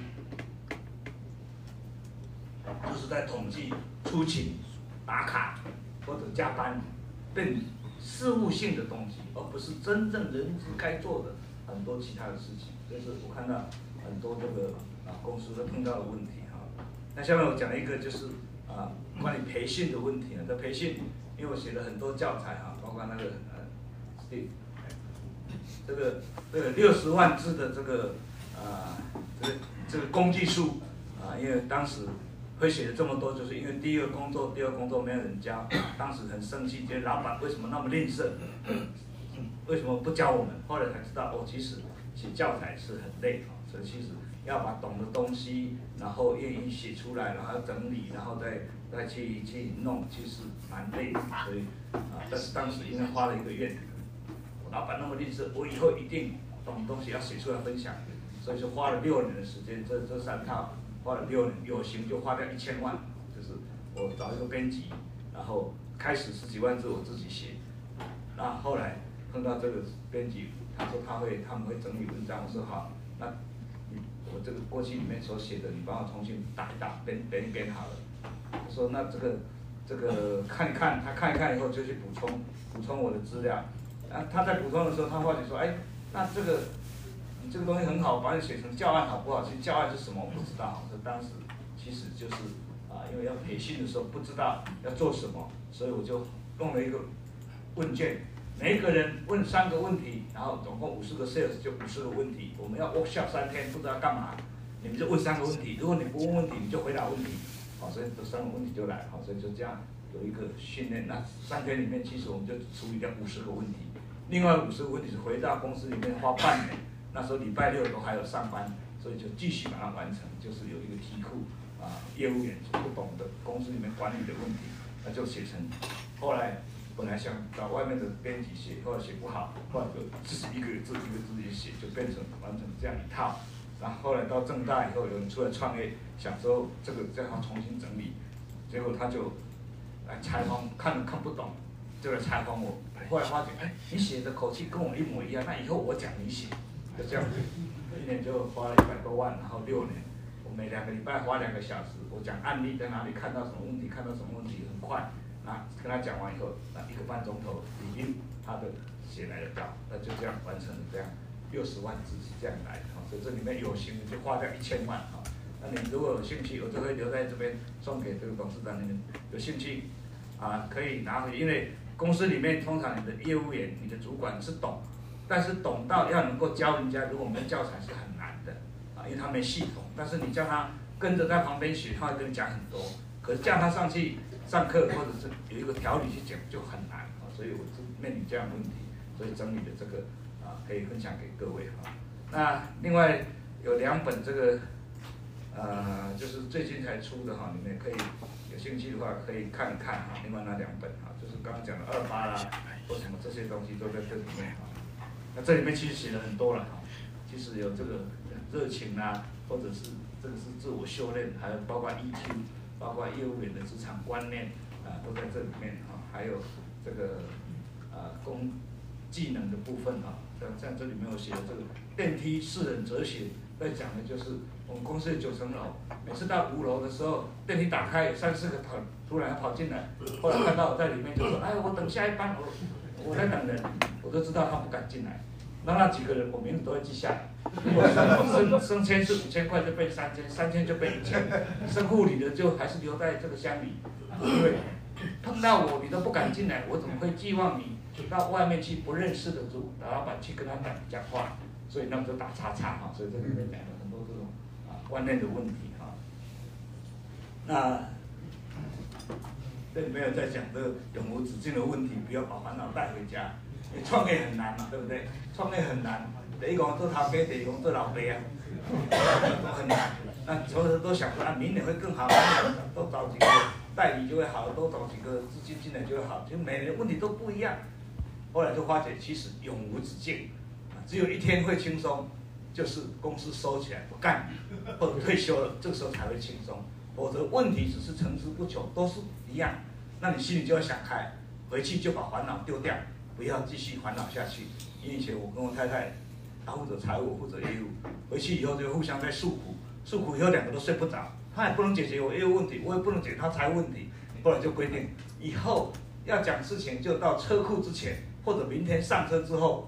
就是在统计、出勤、打卡或者加班，变事务性的东西，而不是真正人资该做的很多其他的事情。这是我看到很多这个啊公司都碰到的问题哈。那下面我讲一个就是啊关于培训的问题啊，这培训，因为我写了很多教材啊，包括那个呃，对，这个这个六十万字的这个啊这个这个工具书啊，因为当时。会写的这么多，就是因为第一个工作，第二个工作没有人教，当时很生气，觉得老板为什么那么吝啬，为什么不教我们？后来才知道，哦，其实写教材是很累啊，所以其实要把懂的东西，然后愿意写出来，然后整理，然后再再去去弄，其实蛮累的。所以啊，但是当时因为花了一个月，老板那么吝啬，我以后一定懂东西要写出来分享，所以就花了六年的时间，这这三套花了六年，有形就花掉一千万，就是我找一个编辑，然后开始十几万字我自己写，那后来碰到这个编辑，他说他会他们会整理文章，我说好，那我这个过去里面所写的，你帮我重新打一打，编编一编好了。他说那这个这个看一看，他看一看以后就去补充补充我的资料。啊，他在补充的时候，他发觉说，哎，那这个你这个东西很好，把你写成教案好不好？其实教案是什么我不知道。我说当时其实就是啊，因为要培训的时候不知道要做什么，所以我就弄了一个问卷，每一个人问三个问题，然后总共五十个 sales 就五十个问题。我们要 workshop 三天，不知道干嘛，你们就问三个问题。如果你不问问题，你就回答问题。好，所以这三个问题就来，好，所以就这样有一个训练。那三天里面，其实我们就处理掉五十个问题，另外五十个问题是回到公司里面花半年，那时候礼拜六都还有上班，所以就继续把它完成。就是有一个题库啊，业务员不懂的公司里面管理的问题，那就写成。后来本来想找外面的编辑写，后来写不好，后来就自己一个字一个字一写，就变成完成这样一套。然后后来到正大以后，有人出来创业，想说这个叫他重新整理，结果他就来采访，看都看不懂，就来采访我。后来发觉，哎，你写的口气跟我一模一样，那以后我讲你写，就这样子，一年就花了一百多万，然后六年，我每两个礼拜花两个小时，我讲案例在哪里，看到什么问题，看到什么问题，很快，那跟他讲完以后，那一个半钟头已经他的写来的稿，那就这样完成了这样。六十万字是这样来的，所以这里面有形的就花掉一千万哈。那你如果有兴趣，我就会留在这边送给这个董事长，你们有兴趣啊可以拿回去，因为公司里面通常你的业务员、你的主管是懂，但是懂到要能够教人家，如果没教材是很难的啊，因为他没系统。但是你叫他跟着在旁边学，他会跟你讲很多。可是叫他上去上课或者是有一个条理去讲就很难啊，所以我是面临这样的问题，所以整理的这个啊。可以分享给各位哈。那另外有两本这个，呃，就是最近才出的哈，你们可以有兴趣的话可以看一看哈。另外那两本哈，就是刚刚讲的二八啦，或什么这些东西都在这里面哈。那这里面其实写了很多了哈，其实有这个热情啊，或者是这个是自我修炼，还有包括 EQ，包括业务员的职场观念啊，都在这里面啊。还有这个啊工技能的部分啊。像像这里面有写的这个电梯四人哲学，在讲的就是我们公司的九层楼，每次到五楼的时候，电梯打开，有三四个跑突然跑进来，后来看到我在里面就说：“ 哎，我等下一班，我我在等人。”我都知道他不敢进来。那那几个人，我名字都会记下来。如果 升升升迁是五千块，就变三千，三千就变一千。升护理的就还是留在这个乡里，因为碰到我你都不敢进来，我怎么会寄望你？到外面去不认识的主老板去跟他讲讲话，所以那么就打叉叉哈，所以这里面讲了很多这种啊观念的问题哈。那这里没有在讲这个永无止境的问题，不要把烦恼带回家。创业很难嘛，对不对？创业很难，第一个做头家，第二个做老板啊，都很难。那所有人都想说啊，明年会更好，多找几个代理就会好，多找几个资金进来就会好，就每年问题都不一样。后来就发觉，其实永无止境，只有一天会轻松，就是公司收起来不干，或者退休了，这个时候才会轻松。否则问题只是层出不穷，都是一样。那你心里就要想开，回去就把烦恼丢掉，不要继续烦恼下去。因为以前我跟我太太，她负责财务，我负责业务，回去以后就互相在诉苦，诉苦以后两个都睡不着，她也不能解决我业务问题，我也不能解决她财务问题。后来就规定，以后要讲事情就到车库之前。或者明天上车之后，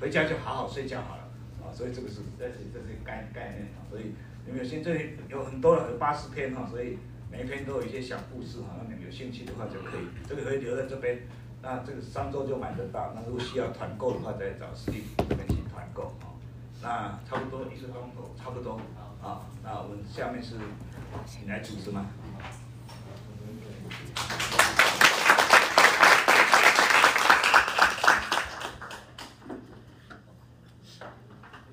回家就好好睡觉好了，啊，所以这个是这是这是概概念啊，所以你们有先这里有很多有八十篇哈，所以每篇都有一些小故事哈，那你们有兴趣的话就可以，这个可以留在这边，那这个上周就买得到，那如果需要团购的话，再找书这联系团购哈。那差不多一个钟头，差不多啊。那我们下面是你来主持吗？